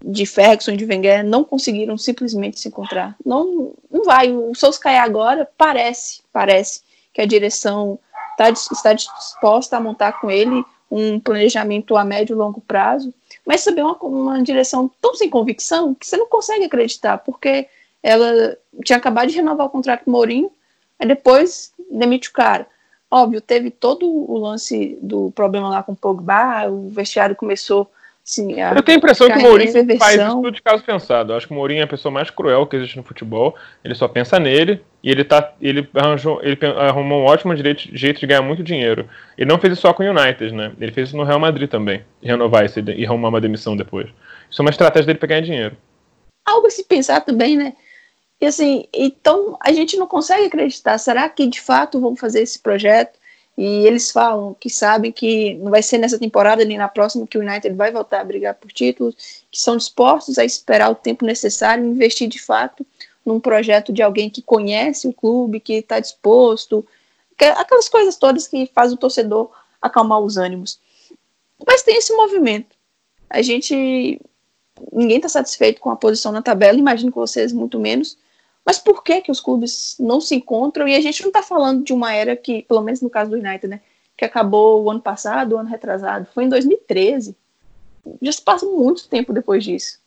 de Ferguson e de Wenger, não conseguiram simplesmente se encontrar? Não, não vai. O Solskjaer agora parece, parece que a direção tá, está disposta a montar com ele um planejamento a médio e longo prazo, mas saber uma, uma direção tão sem convicção que você não consegue acreditar, porque ela tinha acabado de renovar o contrato com o Mourinho, aí depois demite o cara. Óbvio, teve todo o lance do problema lá com o Pogba, o vestiário começou Sim, eu tenho a impressão que o Mourinho faz isso tudo de caso pensado. Eu acho que o Mourinho é a pessoa mais cruel que existe no futebol. Ele só pensa nele e ele tá, ele arranjou, ele arrumou um ótimo jeito, jeito de ganhar muito dinheiro. Ele não fez isso só com o United, né? Ele fez isso no Real Madrid também, renovar isso e arrumar uma demissão depois. Isso é uma estratégia dele para ganhar dinheiro. Algo a se pensar também, né? E assim, então a gente não consegue acreditar. Será que de fato vão fazer esse projeto? E eles falam que sabem que não vai ser nessa temporada nem na próxima que o United vai voltar a brigar por títulos, que são dispostos a esperar o tempo necessário e investir de fato num projeto de alguém que conhece o clube, que está disposto, aquelas coisas todas que faz o torcedor acalmar os ânimos. Mas tem esse movimento. A gente. Ninguém está satisfeito com a posição na tabela, imagino que vocês muito menos. Mas por que que os clubes não se encontram? E a gente não está falando de uma era que, pelo menos no caso do United, né, que acabou o ano passado, o ano retrasado, foi em 2013. Já se passa muito tempo depois disso.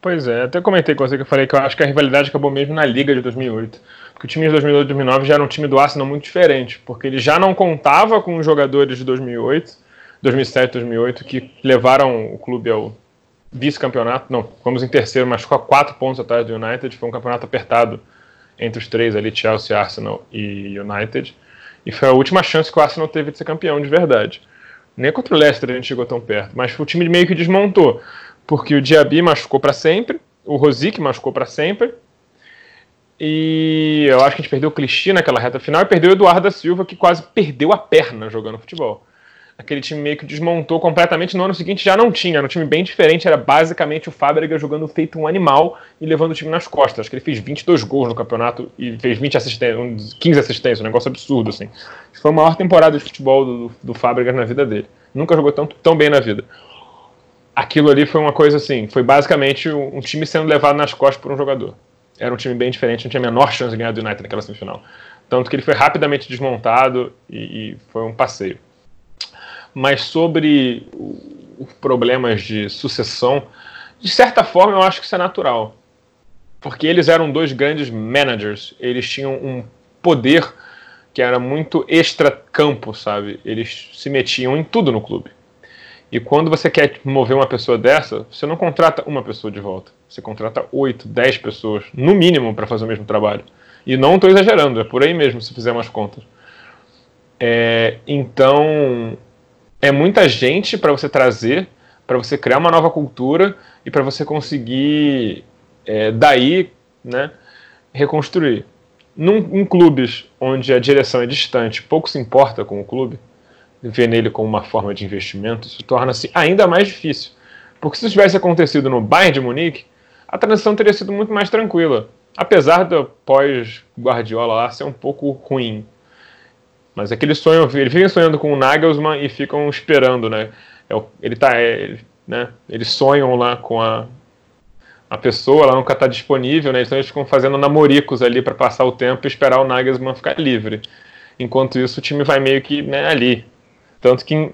Pois é, até comentei com você que eu falei que eu acho que a rivalidade acabou mesmo na Liga de 2008. Porque o time de 2008 e 2009 já era um time do Arsenal muito diferente, porque ele já não contava com os jogadores de 2008, 2007, 2008 que levaram o clube ao vice-campeonato, não, fomos em terceiro, mas ficou a quatro pontos atrás do United. Foi um campeonato apertado entre os três ali, Chelsea, Arsenal e United. E foi a última chance que o Arsenal teve de ser campeão de verdade. Nem contra o Leicester a gente chegou tão perto, mas o time meio que desmontou, porque o Diaby machucou para sempre, o Rosic machucou para sempre, e eu acho que a gente perdeu o Clichy naquela reta final e perdeu o Eduardo da Silva, que quase perdeu a perna jogando futebol aquele time meio que desmontou completamente. No ano seguinte já não tinha, era um time bem diferente, era basicamente o Fábrega jogando feito um animal e levando o time nas costas. Acho que ele fez 22 gols no campeonato e fez 20 assistências, 15 assistências, um negócio absurdo, assim. Foi a maior temporada de futebol do, do Fábrega na vida dele. Nunca jogou tão, tão bem na vida. Aquilo ali foi uma coisa assim, foi basicamente um time sendo levado nas costas por um jogador. Era um time bem diferente, não tinha a menor chance de ganhar do United naquela semifinal. Tanto que ele foi rapidamente desmontado e, e foi um passeio mas sobre os problemas de sucessão, de certa forma eu acho que isso é natural. Porque eles eram dois grandes managers, eles tinham um poder que era muito extra-campo, sabe? Eles se metiam em tudo no clube. E quando você quer mover uma pessoa dessa, você não contrata uma pessoa de volta. Você contrata oito, dez pessoas, no mínimo, para fazer o mesmo trabalho. E não estou exagerando, é por aí mesmo, se fizer umas contas. É, então, é muita gente para você trazer, para você criar uma nova cultura e para você conseguir é, daí, né, reconstruir. Num, em clubes onde a direção é distante, pouco se importa com o clube, ver nele como uma forma de investimento, isso torna-se ainda mais difícil. Porque se isso tivesse acontecido no Bayern de Munique, a transição teria sido muito mais tranquila. Apesar do pós-Guardiola lá ser um pouco ruim. Mas aquele sonho, ele fica sonhando com o Nagelsmann e ficam esperando, né? É ele tá, é, né? Eles sonham lá com a, a pessoa, ela nunca está disponível, né? Então eles ficam fazendo namoricos ali para passar o tempo e esperar o Nagelsmann ficar livre. Enquanto isso, o time vai meio que né, ali. Tanto que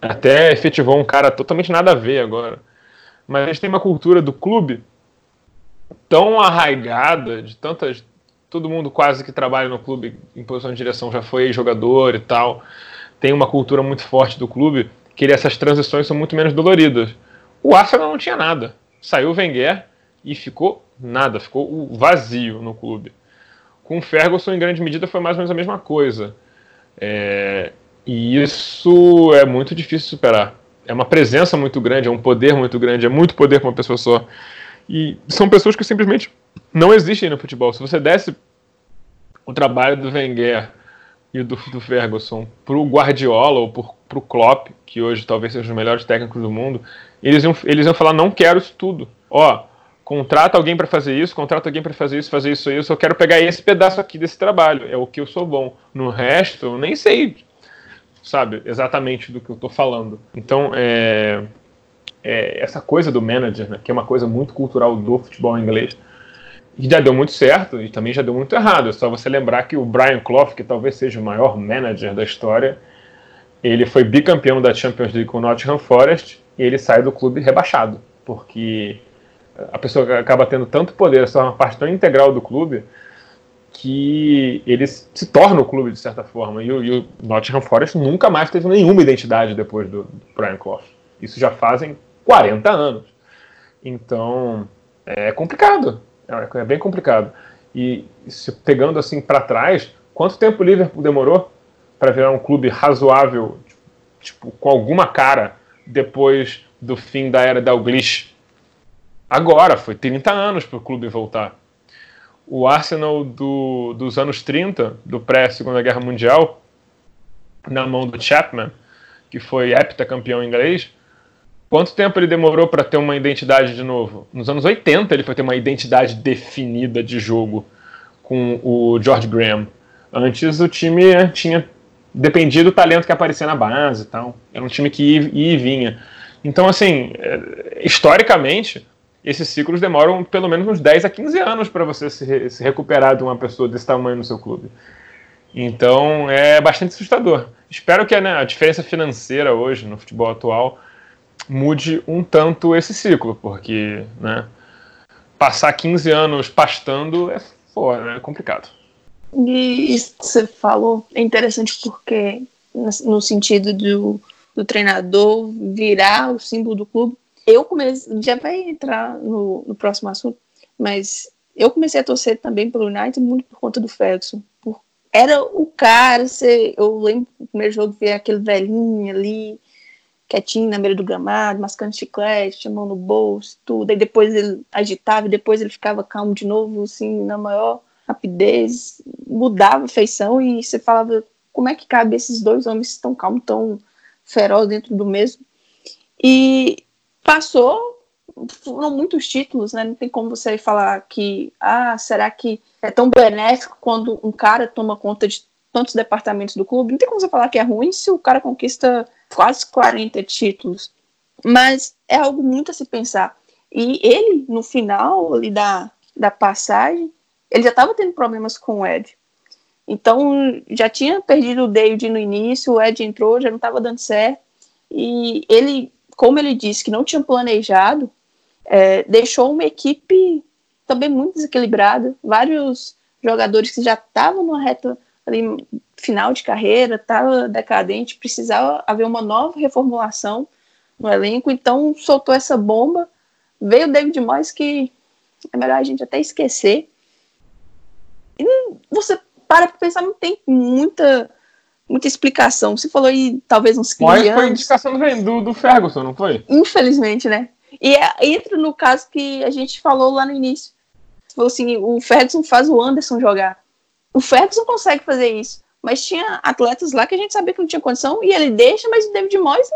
até efetivou um cara totalmente nada a ver agora. Mas a gente tem uma cultura do clube tão arraigada, de tantas. Todo mundo quase que trabalha no clube em posição de direção já foi jogador e tal. Tem uma cultura muito forte do clube que essas transições são muito menos doloridas. O Arsenal não tinha nada. Saiu o Wenger e ficou nada, ficou vazio no clube. Com o Ferguson, em grande medida, foi mais ou menos a mesma coisa. É, e isso é muito difícil superar. É uma presença muito grande, é um poder muito grande, é muito poder para uma pessoa só. E são pessoas que simplesmente não existem no futebol. Se você desse o trabalho do Wenger e do, do Ferguson para o Guardiola ou para o Klopp, que hoje talvez seja os melhores técnicos do mundo, eles iam, eles iam falar: não quero isso tudo. Ó, contrata alguém para fazer isso, contrata alguém para fazer isso, fazer isso, isso. Eu quero pegar esse pedaço aqui desse trabalho. É o que eu sou bom. No resto, eu nem sei, sabe, exatamente do que eu estou falando. Então, é, é, essa coisa do manager, né, que é uma coisa muito cultural do futebol inglês, e já deu muito certo e também já deu muito errado. É só você lembrar que o Brian Clough, que talvez seja o maior manager da história, ele foi bicampeão da Champions League com o Nottingham Forest e ele sai do clube rebaixado, porque a pessoa acaba tendo tanto poder, essa é uma parte tão integral do clube, que ele se torna o clube de certa forma. E o, e o Nottingham Forest nunca mais teve nenhuma identidade depois do, do Brian Clough. Isso já fazem 40 anos. Então, é complicado. É, é bem complicado. E se pegando assim para trás, quanto tempo o Liverpool demorou para virar um clube razoável, tipo, com alguma cara, depois do fim da era Dalglish? Agora, foi 30 anos para o clube voltar. O Arsenal do, dos anos 30, do pré-Segunda Guerra Mundial, na mão do Chapman, que foi heptacampeão inglês, Quanto tempo ele demorou para ter uma identidade de novo? Nos anos 80 ele foi ter uma identidade definida de jogo com o George Graham. Antes o time tinha dependia do talento que aparecia na base e tal. Era um time que ia, ia e vinha. Então, assim, é, historicamente, esses ciclos demoram pelo menos uns 10 a 15 anos para você se, se, recuperar de uma pessoa desse tamanho no seu clube. Então, é bastante assustador. Espero que né, a diferença financeira hoje no futebol atual mude um tanto esse ciclo, porque né, passar 15 anos pastando é, é complicado. E isso que você falou é interessante porque, no sentido do, do treinador virar o símbolo do clube, eu comecei, já vai entrar no, no próximo assunto, mas eu comecei a torcer também pelo United muito por conta do Ferguson. Era o cara, você, eu lembro do primeiro jogo ver aquele velhinho ali, quietinho na beira do gramado, mascando chiclete, mão no bolso, tudo. Aí depois ele agitava e depois ele ficava calmo de novo, assim, na maior rapidez, mudava a feição e você falava como é que cabe esses dois homens tão calmos, tão ferozes dentro do mesmo. E passou, foram muitos títulos, né? Não tem como você falar que, ah, será que é tão benéfico quando um cara toma conta de tantos departamentos do clube? Não tem como você falar que é ruim se o cara conquista quase 40 títulos. Mas é algo muito a se pensar. E ele, no final ali da, da passagem, ele já estava tendo problemas com o Ed. Então, já tinha perdido o David no início, o Ed entrou, já não estava dando certo. E ele, como ele disse que não tinha planejado, é, deixou uma equipe também muito desequilibrada. Vários jogadores que já estavam numa reta ali final de carreira, estava decadente, precisava haver uma nova reformulação no elenco, então soltou essa bomba, veio o David Moyes que é melhor a gente até esquecer. E você para para pensar, não tem muita muita explicação. Você falou aí talvez uns 15 Moyes anos. foi indicação do, do Ferguson, não foi? Infelizmente, né? E é, entra no caso que a gente falou lá no início. Você falou assim, o Ferguson faz o Anderson jogar. O Ferguson consegue fazer isso. Mas tinha atletas lá que a gente sabia que não tinha condição e ele deixa, mas o David Moyes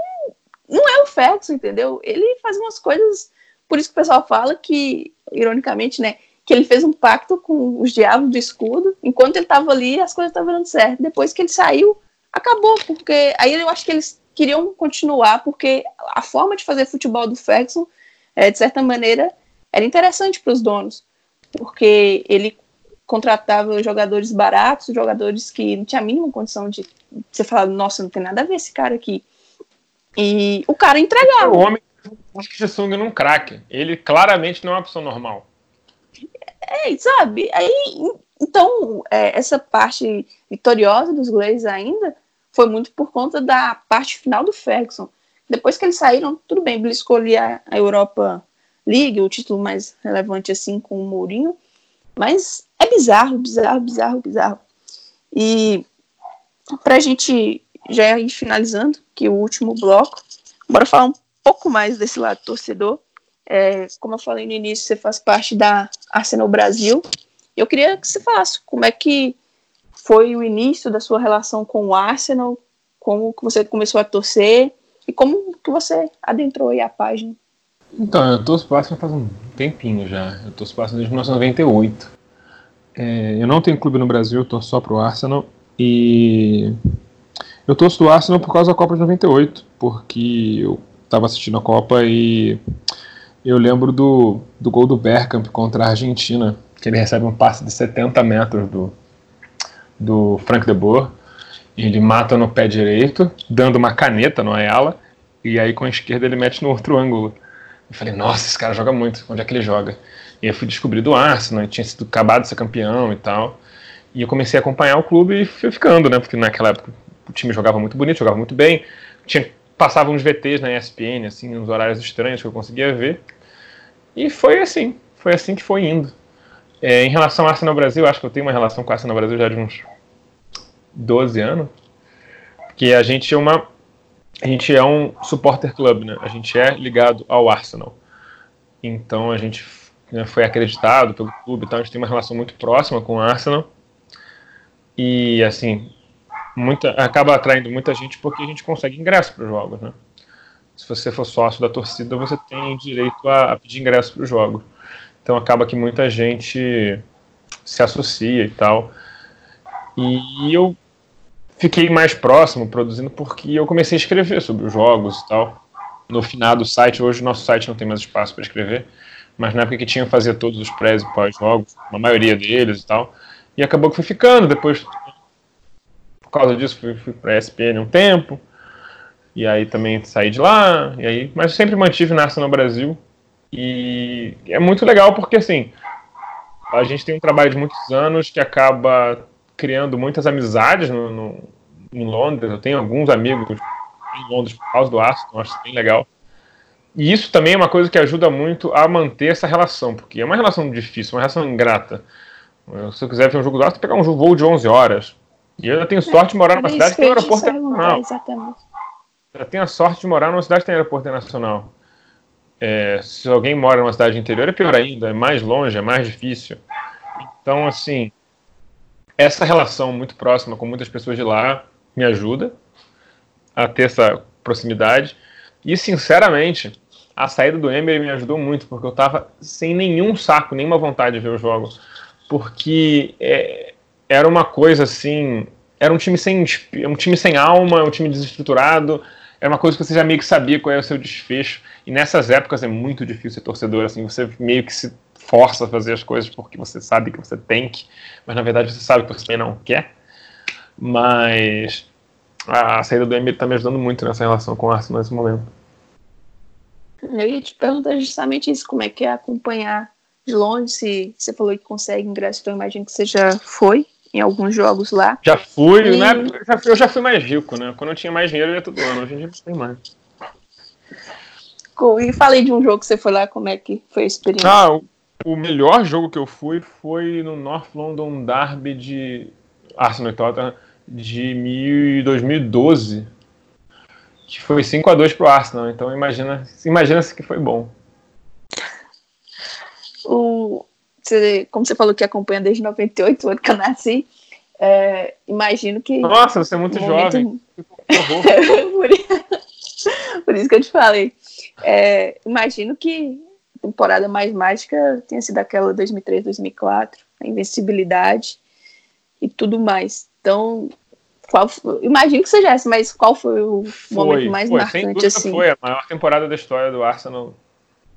não, é o Ferguson, entendeu? Ele faz umas coisas. Por isso que o pessoal fala que, ironicamente, né, que ele fez um pacto com os diabos do escudo. Enquanto ele estava ali, as coisas estavam dando certo. Depois que ele saiu, acabou, porque aí eu acho que eles queriam continuar, porque a forma de fazer futebol do Ferguson, é, de certa maneira, era interessante para os donos, porque ele contratava jogadores baratos, jogadores que não tinha a mínima condição de você falar, nossa, não tem nada a ver esse cara aqui. E o cara entregava. O homem acho que Sung num craque. Ele claramente não é uma pessoa normal. É, sabe? Aí, então, é, essa parte vitoriosa dos Glazers ainda foi muito por conta da parte final do Ferguson. Depois que eles saíram, tudo bem, ele escolheu a, a Europa League, o título mais relevante assim com o Mourinho, mas é bizarro, bizarro, bizarro, bizarro. E para a gente já ir finalizando, que o último bloco, bora falar um pouco mais desse lado torcedor. É, como eu falei no início, você faz parte da Arsenal Brasil. Eu queria que você falasse como é que foi o início da sua relação com o Arsenal, como que você começou a torcer e como que você adentrou aí a página. Então, eu torço pro Arsenal faz um tempinho já. Eu torço pro Arsenal desde 1998. É, eu não tenho clube no Brasil, eu torço só pro Arsenal. E eu torço do Arsenal por causa da Copa de 98, porque eu estava assistindo a Copa e eu lembro do, do gol do Bergkamp contra a Argentina, que ele recebe um passe de 70 metros do, do Frank de Boer, ele mata no pé direito, dando uma caneta no Ayala, e aí com a esquerda ele mete no outro ângulo. Eu falei, nossa, esse cara joga muito, onde é que ele joga? E eu fui descobrir do Arsenal, tinha sido acabado de ser campeão e tal. E eu comecei a acompanhar o clube e fui ficando, né? Porque naquela época o time jogava muito bonito, jogava muito bem. Tinha, passava uns VTs na ESPN, assim, nos horários estranhos que eu conseguia ver. E foi assim, foi assim que foi indo. É, em relação ao Arsenal Brasil, acho que eu tenho uma relação com o Arsenal Brasil já de uns 12 anos. Que a gente é uma. A gente é um supporter club, né? A gente é ligado ao Arsenal. Então a gente né, foi acreditado pelo clube, então a gente tem uma relação muito próxima com o Arsenal. E assim, muita, acaba atraindo muita gente porque a gente consegue ingresso para os jogos, né? Se você for sócio da torcida, você tem direito a, a pedir ingresso para os jogos. Então acaba que muita gente se associa e tal. E eu fiquei mais próximo produzindo porque eu comecei a escrever sobre os jogos e tal. No final do site, hoje o nosso site não tem mais espaço para escrever, mas na época que tinha, eu fazia todos os pré e pós-jogos, a maioria deles e tal. E acabou que fui ficando. Depois, por causa disso, fui, fui para a ESPN um tempo. E aí também saí de lá. E aí, mas sempre mantive Narça no Brasil. E é muito legal porque, assim, a gente tem um trabalho de muitos anos que acaba criando muitas amizades no, no em Londres. Eu tenho alguns amigos em Londres por causa do Arsenal, acho bem legal. E isso também é uma coisa que ajuda muito a manter essa relação, porque é uma relação difícil, uma relação ingrata. Se eu quiser ver um jogo do Arsenal, pegar um voo de 11 horas. E eu tenho sorte de morar numa cidade que tem aeroporto internacional. Exatamente. Eu tenho a sorte de morar numa cidade que tem aeroporto internacional. É, se alguém mora numa cidade interior, é pior ainda, é mais longe, é mais difícil. Então, assim, essa relação muito próxima com muitas pessoas de lá me ajuda a ter essa proximidade. E, sinceramente, a saída do Emery me ajudou muito, porque eu tava sem nenhum saco, nenhuma vontade de ver os jogos porque é, era uma coisa assim, era um time sem um time sem alma, um time desestruturado, era uma coisa que você já meio que sabia qual era o seu desfecho. E nessas épocas é muito difícil ser torcedor, assim, você meio que se força a fazer as coisas porque você sabe que você tem que, mas na verdade você sabe que você não quer. Mas a saída do Emir está me ajudando muito nessa relação com o Arsenal nesse momento. Eu ia te perguntar justamente isso, como é que é acompanhar de longe, se você falou que consegue ingresso, então eu imagino que você já foi em alguns jogos lá. Já fui, e... né? Eu já fui mais rico, né? Quando eu tinha mais dinheiro, eu ia todo ano. Hoje em dia não tem mais. E falei de um jogo que você foi lá, como é que foi a experiência? Ah, o, o melhor jogo que eu fui foi no North London Derby de Arsenal e Tottenham de 2012, que foi 5 a 2 pro Arsenal. Então imagina, imagina-se que foi bom o, você, como você falou que acompanha desde 98, o ano que eu nasci, é, imagino que. Nossa, você é muito jovem. por, por, isso que eu te falei. É, imagino que temporada mais mágica tenha sido aquela 2003, 2004, a invencibilidade e tudo mais. Então, qual foi, imagino que seja essa, mas qual foi o foi, momento mais foi, marcante assim? Foi a maior temporada da história do Arsenal.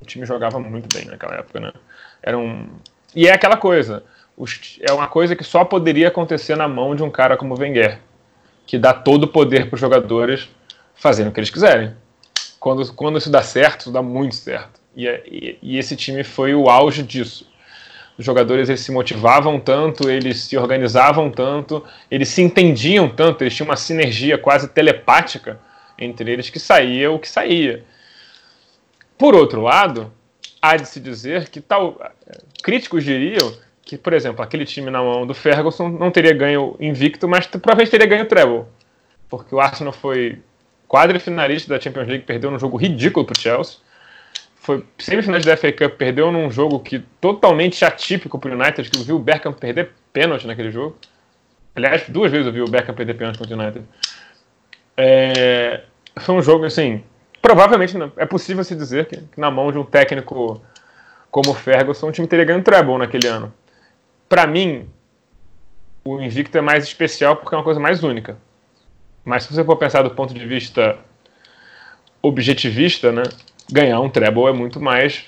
O time jogava muito bem naquela época, né? Era um e é aquela coisa, é uma coisa que só poderia acontecer na mão de um cara como o Wenger, que dá todo o poder para os jogadores fazendo o que eles quiserem. Quando, quando isso dá certo, isso dá muito certo. E, e, esse time foi o auge disso. Os jogadores eles se motivavam tanto, eles se organizavam tanto, eles se entendiam tanto, eles tinham uma sinergia quase telepática entre eles que saía o que saía. Por outro lado, há de se dizer que tal críticos diriam que, por exemplo, aquele time na mão do Ferguson não teria ganho invicto, mas provavelmente teria ganho treble. Porque o Arsenal foi quadrifinalista da Champions League, perdeu num jogo ridículo para o Chelsea. Foi semifinalista da FA Cup, perdeu num jogo que totalmente atípico para o United, que eu vi o Beckham perder pênalti naquele jogo. Aliás, duas vezes eu vi o Beckham perder pênalti contra o United. É, foi um jogo, assim, provavelmente é possível se dizer que, que na mão de um técnico como o Ferguson, o time teria ganho treble naquele ano. Para mim, o invicto é mais especial porque é uma coisa mais única. Mas se você for pensar do ponto de vista objetivista, né, ganhar um treble é muito mais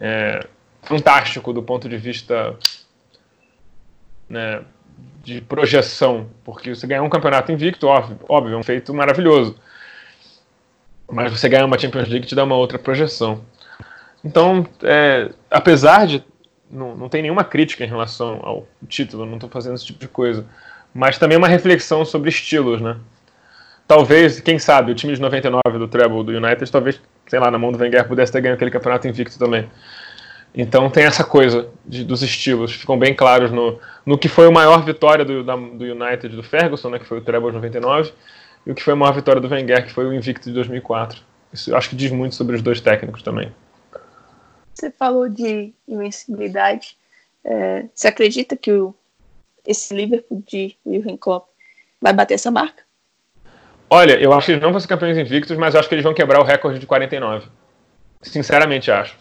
é, fantástico do ponto de vista né, de projeção, porque você ganhar um campeonato invicto, óbvio, é um feito maravilhoso. Mas você ganhar uma Champions League te dá uma outra projeção. Então, é, apesar de. Não, não tem nenhuma crítica em relação ao título, não estou fazendo esse tipo de coisa. Mas também uma reflexão sobre estilos, né? Talvez, quem sabe, o time de 99 do Treble do United, talvez, sei lá, na mão do Wenger pudesse ter ganho aquele campeonato invicto também. Então tem essa coisa de, dos estilos, ficam bem claros no, no que foi a maior vitória do, da, do United do Ferguson, né, que foi o Treble de 99, e o que foi a maior vitória do Wenger, que foi o invicto de 2004. Isso acho que diz muito sobre os dois técnicos também. Você falou de invencibilidade. É, você acredita que o, esse Liverpool de Jurgen Klopp vai bater essa marca? Olha, eu acho que eles não vão ser campeões invictos, mas eu acho que eles vão quebrar o recorde de 49. Sinceramente acho.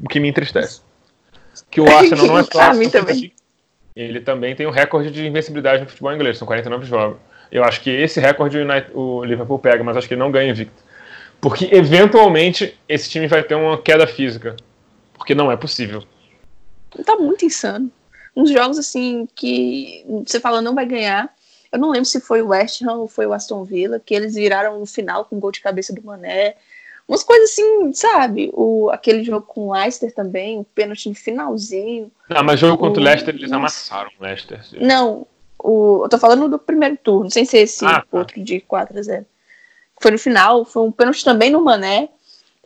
O que me entristece. Que o Arsenal não é só. ah, mim também. Ele também tem um recorde de invencibilidade no futebol inglês, são 49 jogos. Eu acho que esse recorde o, United, o Liverpool pega, mas acho que ele não ganha invicto. Porque eventualmente esse time vai ter uma queda física. Porque não é possível. Tá muito insano. Uns jogos assim que você fala não vai ganhar. Eu não lembro se foi o West Ham ou foi o Aston Villa, que eles viraram no final com gol de cabeça do Mané. Umas coisas assim, sabe? O, aquele jogo com o Leicester também, o pênalti no finalzinho. Não, mas jogo contra o Leicester, eles amassaram o Leicester. Não, o, eu tô falando do primeiro turno, sem ser esse ah, tá. outro de 4 a 0 Foi no final, foi um pênalti também no Mané.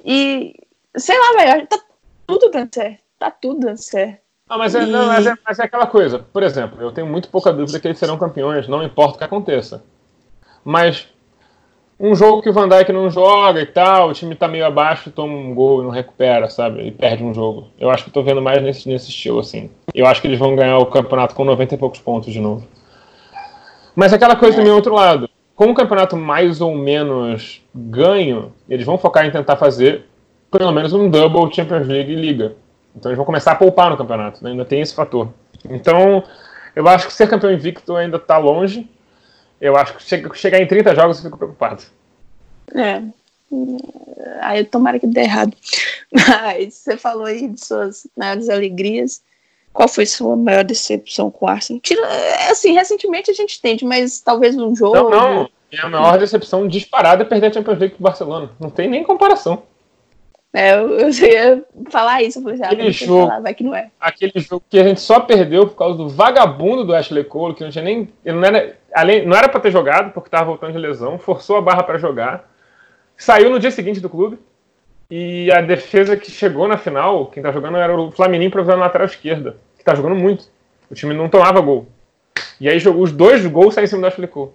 E, sei lá, velho, tá tudo dando certo. Tá tudo dando certo. Não, mas, é, e... não, mas, é, mas é aquela coisa. Por exemplo, eu tenho muito pouca dúvida que eles serão campeões, não importa o que aconteça. Mas um jogo que o Van Dijk não joga e tal, o time tá meio abaixo, toma um gol e não recupera, sabe? E perde um jogo. Eu acho que eu tô vendo mais nesse, nesse estilo, assim. Eu acho que eles vão ganhar o campeonato com 90 e poucos pontos de novo. Mas aquela coisa do meu outro lado. Com o campeonato mais ou menos ganho, eles vão focar em tentar fazer pelo menos um double Champions League e Liga. Então eles vão começar a poupar no campeonato, né? ainda tem esse fator. Então, eu acho que ser campeão invicto ainda está longe. Eu acho que chega, chegar em 30 jogos eu fico preocupado. É. Aí tomara que dê errado. Mas você falou aí de suas maiores alegrias. Qual foi sua maior decepção com o Arsenal? Tira, assim, recentemente a gente entende, mas talvez um jogo. Não, não. Minha maior decepção disparada é perder a Champions League pro Barcelona. Não tem nem comparação. É, eu, eu ia falar isso, eu falei, ah, aquele jogo, falar, vai que não é. Aquele jogo que a gente só perdeu por causa do vagabundo do Ashley Cole, que não tinha nem. Ele não era, além, não era pra ter jogado, porque tava voltando de lesão, forçou a barra para jogar. Saiu no dia seguinte do clube. E a defesa que chegou na final, quem tá jogando era o Flamengo improvisando na lateral esquerda, que tá jogando muito. O time não tomava gol. E aí jogou os dois gols saíram em cima do Ashley Cole.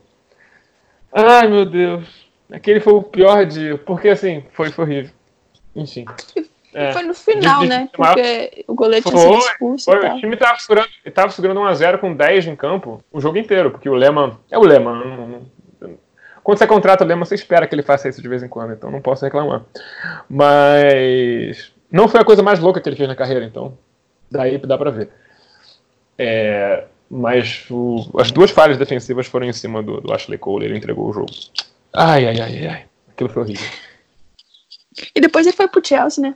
Ai, meu Deus. Aquele foi o pior dia, porque assim, foi, foi horrível. Enfim. É. Foi no final, de, de, né? Porque o goleiro tinha sido expulso. Foi, o time tava segurando, tava segurando 1x0 com 10 em campo o jogo inteiro, porque o Lema. É o Lema. Não, não, quando você contrata o Lema, você espera que ele faça isso de vez em quando, então não posso reclamar. Mas. Não foi a coisa mais louca que ele fez na carreira, então daí dá pra ver. É, mas o, as duas falhas defensivas foram em cima do, do Ashley Cole, ele entregou o jogo. Ai, ai, ai, ai. Aquilo foi horrível. E depois ele foi pro Chelsea, né?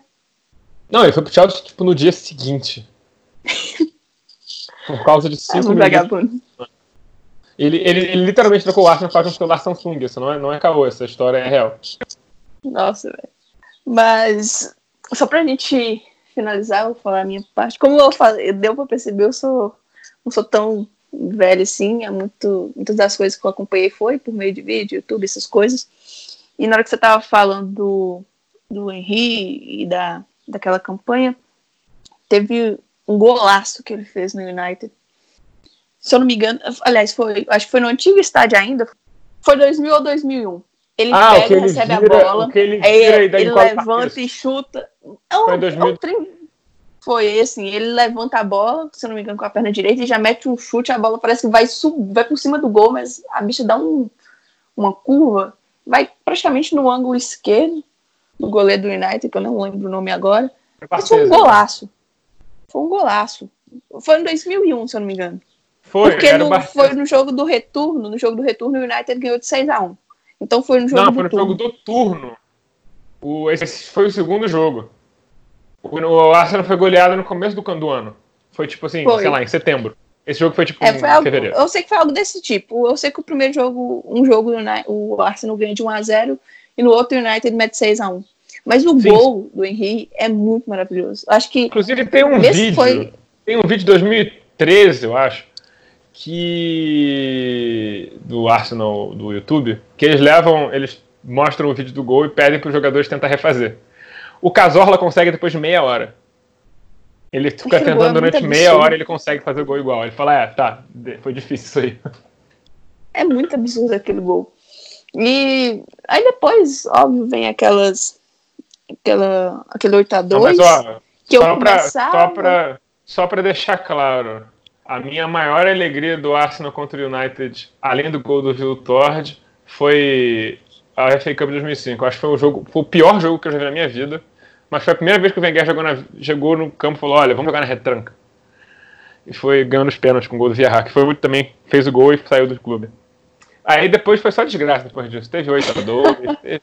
Não, ele foi pro Chelsea tipo, no dia seguinte. Por causa de 5 É um minutos. vagabundo. Ele, ele, ele literalmente trocou o Arsenal para um celular Samsung. Isso não é, não é caô, essa história é real. Nossa, velho. Mas, só pra gente finalizar, eu vou falar a minha parte. Como eu falei, deu pra perceber, eu sou, não sou tão velho assim. É muito, muitas das coisas que eu acompanhei foi por meio de vídeo, YouTube, essas coisas. E na hora que você tava falando do, do Henry e da, daquela campanha, teve um golaço que ele fez no United. Se eu não me engano, aliás, foi, acho que foi no antigo estádio ainda. Foi 2000 ou 2001. Ele Ah, pega, ele recebe vira, a bola. ele dá ele quatro levanta e chuta. É um, Foi em é 2000. um trem- Foi assim, ele levanta a bola, se eu não me engano, com a perna direita e já mete um chute, a bola parece que vai, sub, vai por cima do gol, mas a bicha dá um, uma curva, vai praticamente no ângulo esquerdo do goleiro do United, que eu não lembro o nome agora. Mas foi um Barcesa. golaço. Foi um golaço. Foi em 2001, se eu não me engano. Foi, Porque no, foi no jogo do retorno, no jogo do retorno o United ganhou de 6x1. Então foi no jogo Não, do foi no turno. jogo do turno. O, esse foi o segundo jogo. O, o Arsenal foi goleado no começo do, do ano. Foi tipo assim, Foi. sei lá, em setembro. Esse jogo foi tipo É, em foi algo, fevereiro. eu sei que foi algo desse tipo. Eu sei que o primeiro jogo, um jogo, o Arsenal ganha de 1x0 e no outro o United mete 6x1. Mas o Sim. gol do Henry é muito maravilhoso. Acho que Inclusive tem um vídeo. foi- Tem um vídeo de 2013, eu acho. Que. Do Arsenal do YouTube. Que eles levam. Eles mostram o vídeo do gol e pedem para os jogadores tentar refazer. O Cazorla consegue depois de meia hora. Ele fica Aquele é tentando durante muito meia hora e ele consegue fazer o gol igual. Ele fala, é, tá, foi difícil isso aí. é muito absurdo aquele gol. E aí depois, óbvio, vem aquelas. Aquela, aquele 8x2. Não, mas ó, que eu só pra, começava- só, pra, só pra deixar claro, a minha maior alegria do Arsenal contra o United, além do gol do Vil Tord, foi a FA Cup de 2005. Acho que foi o, jogo, foi o pior jogo que eu já vi na minha vida, mas foi a primeira vez que o Wenger chegou, na, chegou no campo e falou, olha, vamos jogar na retranca. E foi ganhando os pênaltis com o gol do Vieira, que foi também fez o gol e saiu do clube. Aí depois foi só desgraça depois disso. Teve 8 a 2 teve...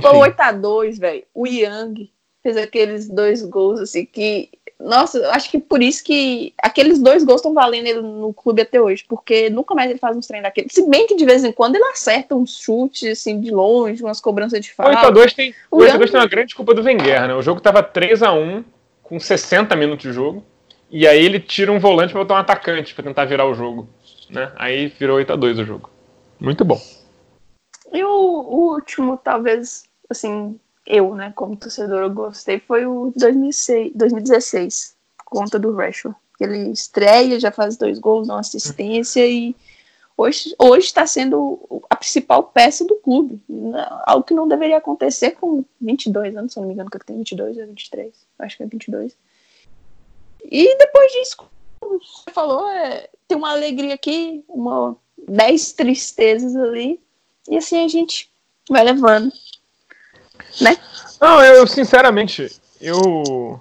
Foi 8x2, velho. O Young fez aqueles dois gols, assim, que. Nossa, eu acho que por isso que aqueles dois gols estão valendo ele no clube até hoje, porque nunca mais ele faz uns treinos daquele. Se bem que de vez em quando ele acerta uns chutes, assim, de longe, umas cobranças de falta. 8x2 tem, o O 8x2 Young- tem uma grande culpa do Wenger, né? O jogo tava 3x1 com 60 minutos de jogo. E aí ele tira um volante pra botar um atacante pra tentar virar o jogo. Né? Aí virou 8x2 o jogo. Muito bom. E o, o último, talvez, assim, eu, né, como torcedor, eu gostei, foi o 2006, 2016, conta do Rashford. Ele estreia, já faz dois gols, uma assistência e hoje está sendo a principal peça do clube. Não- Algo que não deveria acontecer com 22 anos, se eu não me engano, que ele tem 22 ou 23, acho que é 22. E depois disso, como você falou, é, tem uma alegria aqui, uma 10 tristezas ali, e assim a gente vai levando. Não, eu sinceramente, eu.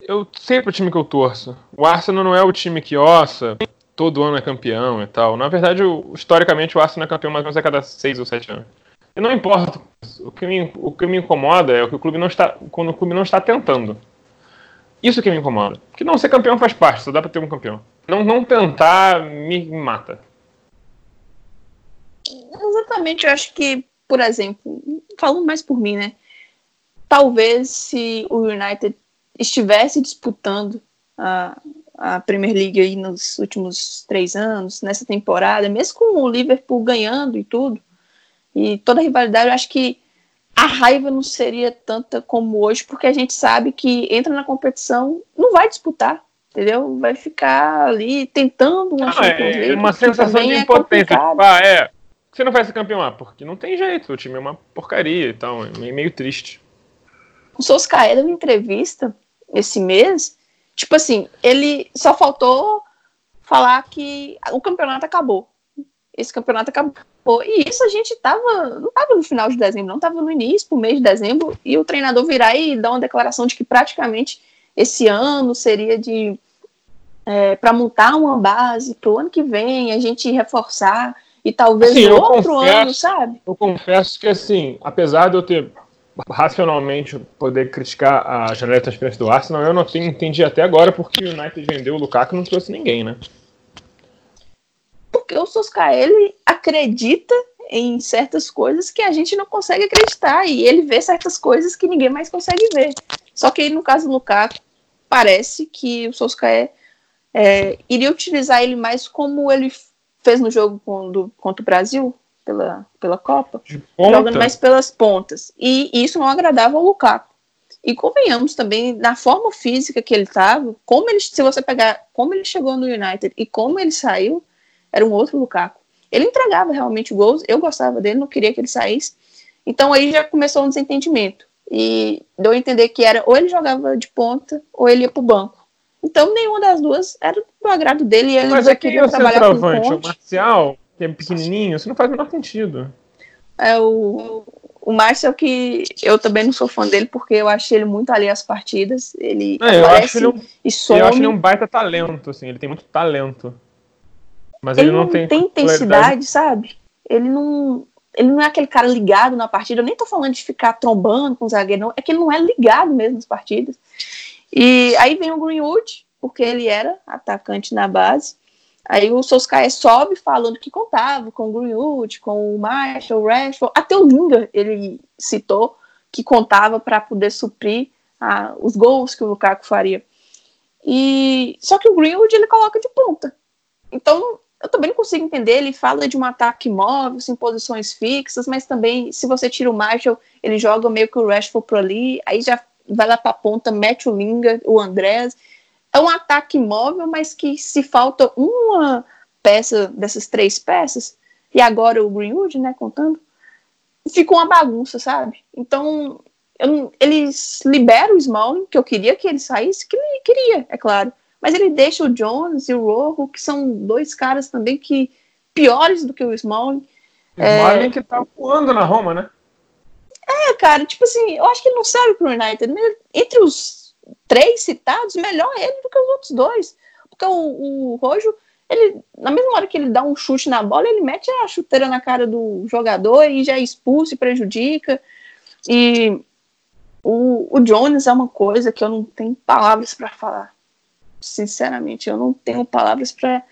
Eu sei pro time que eu torço. O Arsenal não é o time que ossa, todo ano é campeão e tal. Na verdade, o- historicamente, o Arsenal é campeão mais ou menos a cada seis ou sete anos. E não importa. O que, me, o que me incomoda é o que o clube não está. Quando o clube não está tentando. Isso que me incomoda. Porque não ser campeão faz parte, só dá pra ter um campeão. Não, não tentar me mata. Exatamente, eu acho que, por exemplo, falando mais por mim, né? Talvez se o United estivesse disputando a, a Premier League aí nos últimos três anos, nessa temporada, mesmo com o Liverpool ganhando e tudo, e toda a rivalidade, eu acho que a raiva não seria tanta como hoje, porque a gente sabe que entra na competição, não vai disputar, entendeu? Vai ficar ali tentando uma Não, Champions é, League, é uma que sensação de é impotência. Tipo, ah, é. Você não vai ser campeão, ah, porque não tem jeito. O time é uma porcaria e tal. É meio, triste. o Soscaé deu uma entrevista esse mês, tipo assim, ele só faltou falar que o campeonato acabou. Esse campeonato acabou. E isso a gente tava, não estava no final de dezembro, não estava no início, pro mês de dezembro, e o treinador virar e dar uma declaração de que praticamente esse ano seria de é, para montar uma base para o ano que vem, a gente reforçar e talvez assim, outro confesso, ano, sabe? Eu confesso que assim, apesar de eu ter racionalmente poder criticar a janela de transferência do Arsenal, eu não tenho, entendi até agora porque o United vendeu o Lukaku e não trouxe ninguém, né? Porque o Sosca, ele acredita em certas coisas que a gente não consegue acreditar e ele vê certas coisas que ninguém mais consegue ver. Só que no caso do Lukaku, parece que o Solskjaer é, iria utilizar ele mais como ele fez no jogo contra o Brasil, pela, pela Copa, jogando mais pelas pontas. E isso não agradava ao Lukaku. E convenhamos também, na forma física que ele estava, como ele, se você pegar como ele chegou no United e como ele saiu, era um outro Lukaku. Ele entregava realmente gols, eu gostava dele, não queria que ele saísse. Então aí já começou um desentendimento. E deu a entender que era ou ele jogava de ponta ou ele ia para o banco. Então nenhuma das duas era do agrado dele e ele Mas é que queria trabalhar com o Marcial, que é pequenininho, isso não faz o menor sentido. É o, o Marcel que eu também não sou fã dele porque eu acho ele muito ali às partidas. Ele é, eu acho ele um, e some. Eu acho ele um baita talento, assim, ele tem muito talento. Mas ele, ele não, tem, tem intensidade, sabe? Ele não, ele não é aquele cara ligado na partida. Eu nem tô falando de ficar trombando com o zagueiro, não. É que ele não é ligado mesmo nas partidas. E aí vem o Greenwood, porque ele era atacante na base. Aí o Solskjaer sobe falando que contava com o Greenwood, com o Marshall, o Rashford, até o Linga ele citou que contava para poder suprir ah, os gols que o Lukaku faria. E só que o Greenwood ele coloca de ponta. Então eu também não consigo entender. Ele fala de um ataque móvel, em posições fixas, mas também se você tira o Marshall, ele joga meio que o Rashford por ali, aí já vai lá para a ponta, mete o Linga, o Andrés é um ataque móvel, mas que se falta uma peça dessas três peças, e agora o Greenwood, né, contando, ficou uma bagunça, sabe? Então, eu, eles liberam o Smalling, que eu queria que ele saísse, que ele queria, é claro, mas ele deixa o Jones e o Rojo, que são dois caras também que piores do que o Smalling. O Smalling é... que tá voando na Roma, né? É, cara, tipo assim, eu acho que ele não serve pro United. Né? Entre os três citados, melhor ele do que os outros dois. Porque o, o Rojo, ele, na mesma hora que ele dá um chute na bola, ele mete a chuteira na cara do jogador e já expulsa e prejudica. E o, o Jones é uma coisa que eu não tenho palavras para falar. Sinceramente, eu não tenho palavras para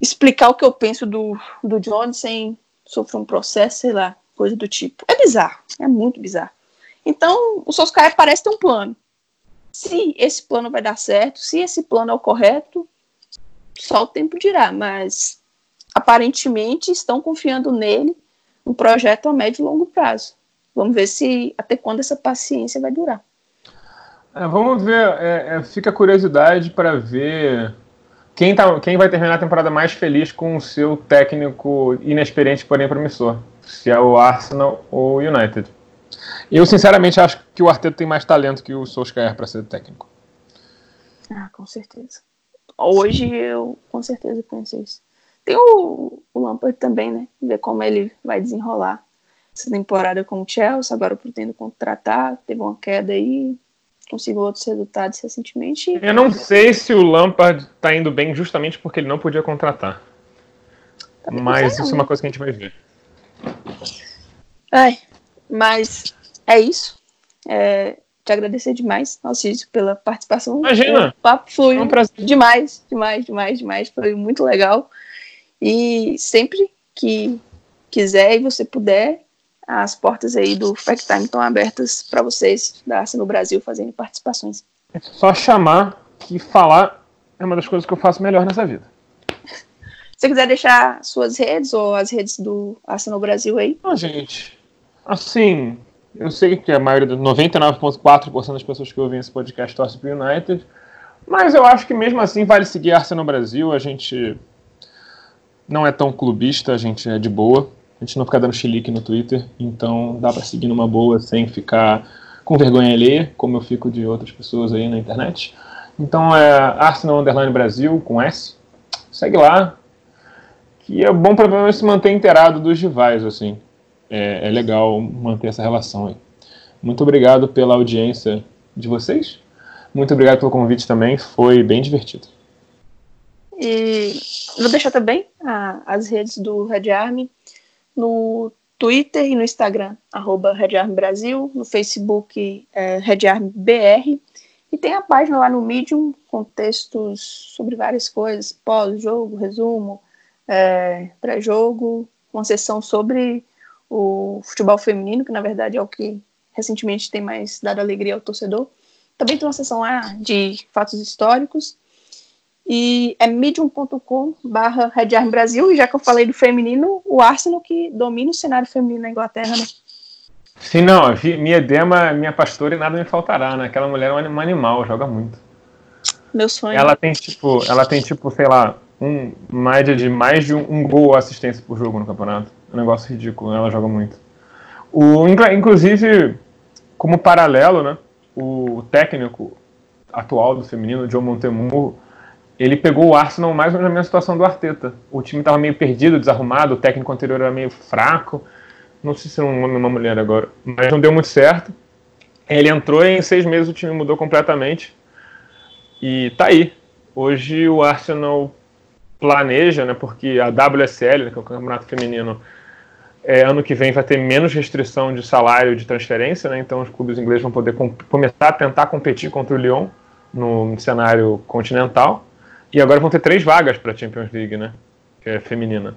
explicar o que eu penso do, do Jones sem sofrer um processo, sei lá, coisa do tipo. É bizarro, é muito bizarro. Então, o Solskjaer parece ter um plano se esse plano vai dar certo, se esse plano é o correto, só o tempo dirá, mas aparentemente estão confiando nele um projeto a médio e longo prazo. Vamos ver se até quando essa paciência vai durar. É, vamos ver, é, é, fica a curiosidade para ver quem, tá, quem vai terminar a temporada mais feliz com o seu técnico inexperiente, porém promissor. Se é o Arsenal ou o United. Eu, sinceramente, acho que o Arteta tem mais talento que o Solskjaer para ser técnico. Ah, com certeza. Hoje eu com certeza penso isso. Tem o, o Lampard também, né? Ver como ele vai desenrolar essa temporada com o Chelsea, agora pretendo contratar, teve uma queda aí, conseguiu outros resultados recentemente. Eu não sei se o Lampard tá indo bem justamente porque ele não podia contratar. Tá Mas isso é uma coisa que a gente vai ver. Ai, mas é isso. É, te agradecer demais, Alcísio, pela participação. Imagina! O papo foi um demais, demais, demais, demais. Foi muito legal. E sempre que quiser e você puder, as portas aí do Fact Time estão abertas para vocês da Arce no Brasil fazerem participações. É só chamar que falar é uma das coisas que eu faço melhor nessa vida. Se você quiser deixar suas redes ou as redes do Arsenal Brasil aí. Ah, gente, assim, eu sei que a maioria, 99,4% das pessoas que ouvem esse podcast torce pro United, mas eu acho que mesmo assim vale seguir Arsenal Brasil. A gente não é tão clubista, a gente é de boa. A gente não fica dando chilique no Twitter, então dá para seguir numa boa sem ficar com vergonha alheia, como eu fico de outras pessoas aí na internet. Então é Arsenal Underline Brasil com S. Segue lá, que é bom para se manter inteirado dos rivais, assim. É, é legal manter essa relação aí. Muito obrigado pela audiência de vocês. Muito obrigado pelo convite também, foi bem divertido. E vou deixar também a, as redes do Red Army no Twitter e no Instagram, arroba Brasil, no Facebook é, Red Army BR, e tem a página lá no Medium com textos sobre várias coisas, pós-jogo, resumo, é, pré-jogo, uma sessão sobre o futebol feminino, que na verdade é o que recentemente tem mais dado alegria ao torcedor. Também tem uma sessão lá de fatos históricos. E é medium.com barra Red Brasil. E já que eu falei do feminino, o Arsenal que domina o cenário feminino na Inglaterra, né? Sim, não. Minha dema, minha pastora e nada me faltará, né? Aquela mulher é um animal, joga muito. Meu sonho. Ela tem tipo, ela tem tipo, sei lá, um média de mais de um, um gol ou assistência por jogo no campeonato. É um negócio ridículo, ela joga muito. O, inclusive, como paralelo, né? o técnico atual do feminino, John Montemurro, ele pegou o Arsenal mais ou menos na mesma situação do Arteta. O time estava meio perdido, desarrumado, o técnico anterior era meio fraco. Não sei se é um homem ou uma mulher agora, mas não deu muito certo. Ele entrou e em seis meses o time mudou completamente. E tá aí. Hoje o Arsenal planeja, né, porque a WSL, né, que é o campeonato feminino, é, ano que vem vai ter menos restrição de salário de transferência, né? Então os clubes ingleses vão poder começar a tentar competir contra o Lyon no cenário continental. E agora vão ter três vagas para a Champions League, né? Que é feminina.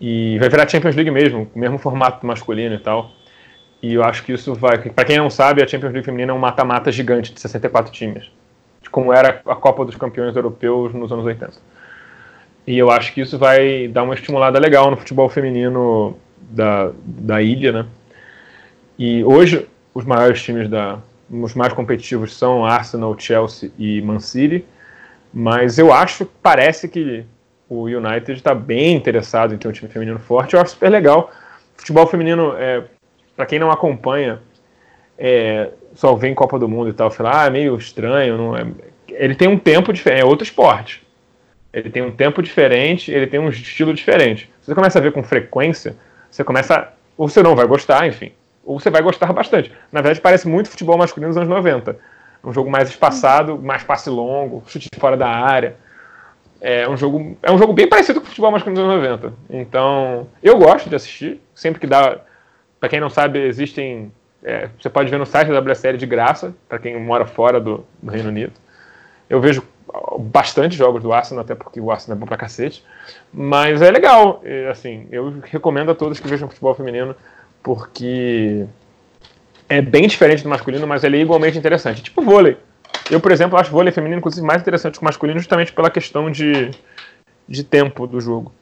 E vai virar Champions League mesmo, mesmo formato masculino e tal. E eu acho que isso vai. Para quem não sabe, a Champions League feminina é um mata-mata gigante de 64 times, como era a Copa dos Campeões Europeus nos anos 80. E eu acho que isso vai dar uma estimulada legal no futebol feminino da, da ilha, né? E hoje os maiores times da os mais competitivos são Arsenal, Chelsea e Man City, mas eu acho, parece que o United está bem interessado em ter um time feminino forte. Eu acho super legal. Futebol feminino, é, para quem não acompanha, é, só vem Copa do Mundo e tal, fala, ah, é meio estranho. Não é... Ele tem um tempo diferente, é outro esporte. Ele tem um tempo diferente, ele tem um estilo diferente. Você começa a ver com frequência, você começa. Ou você não vai gostar, enfim. Ou você vai gostar bastante. Na verdade, parece muito futebol masculino dos anos 90. Um jogo mais espaçado, mais passe longo, chute de fora da área. É um jogo, é um jogo bem parecido com o futebol masculino dos anos 90. Então, eu gosto de assistir. Sempre que dá. Para quem não sabe, existem. É, você pode ver no site da WSL de graça, para quem mora fora do, do Reino Unido. Eu vejo bastante jogos do Arsenal, até porque o Arsenal é bom pra cacete. Mas é legal, assim, eu recomendo a todos que vejam futebol feminino, porque é bem diferente do masculino, mas ele é igualmente interessante. Tipo vôlei. Eu, por exemplo, acho vôlei feminino, inclusive, mais interessante que o masculino, justamente pela questão de, de tempo do jogo.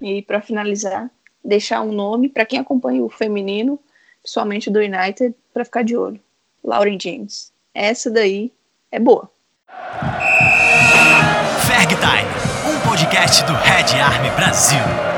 E para finalizar, deixar um nome para quem acompanha o feminino, principalmente do United, para ficar de olho. Lauren James. Essa daí é boa. Ferg Time, um podcast do Red Army Brasil.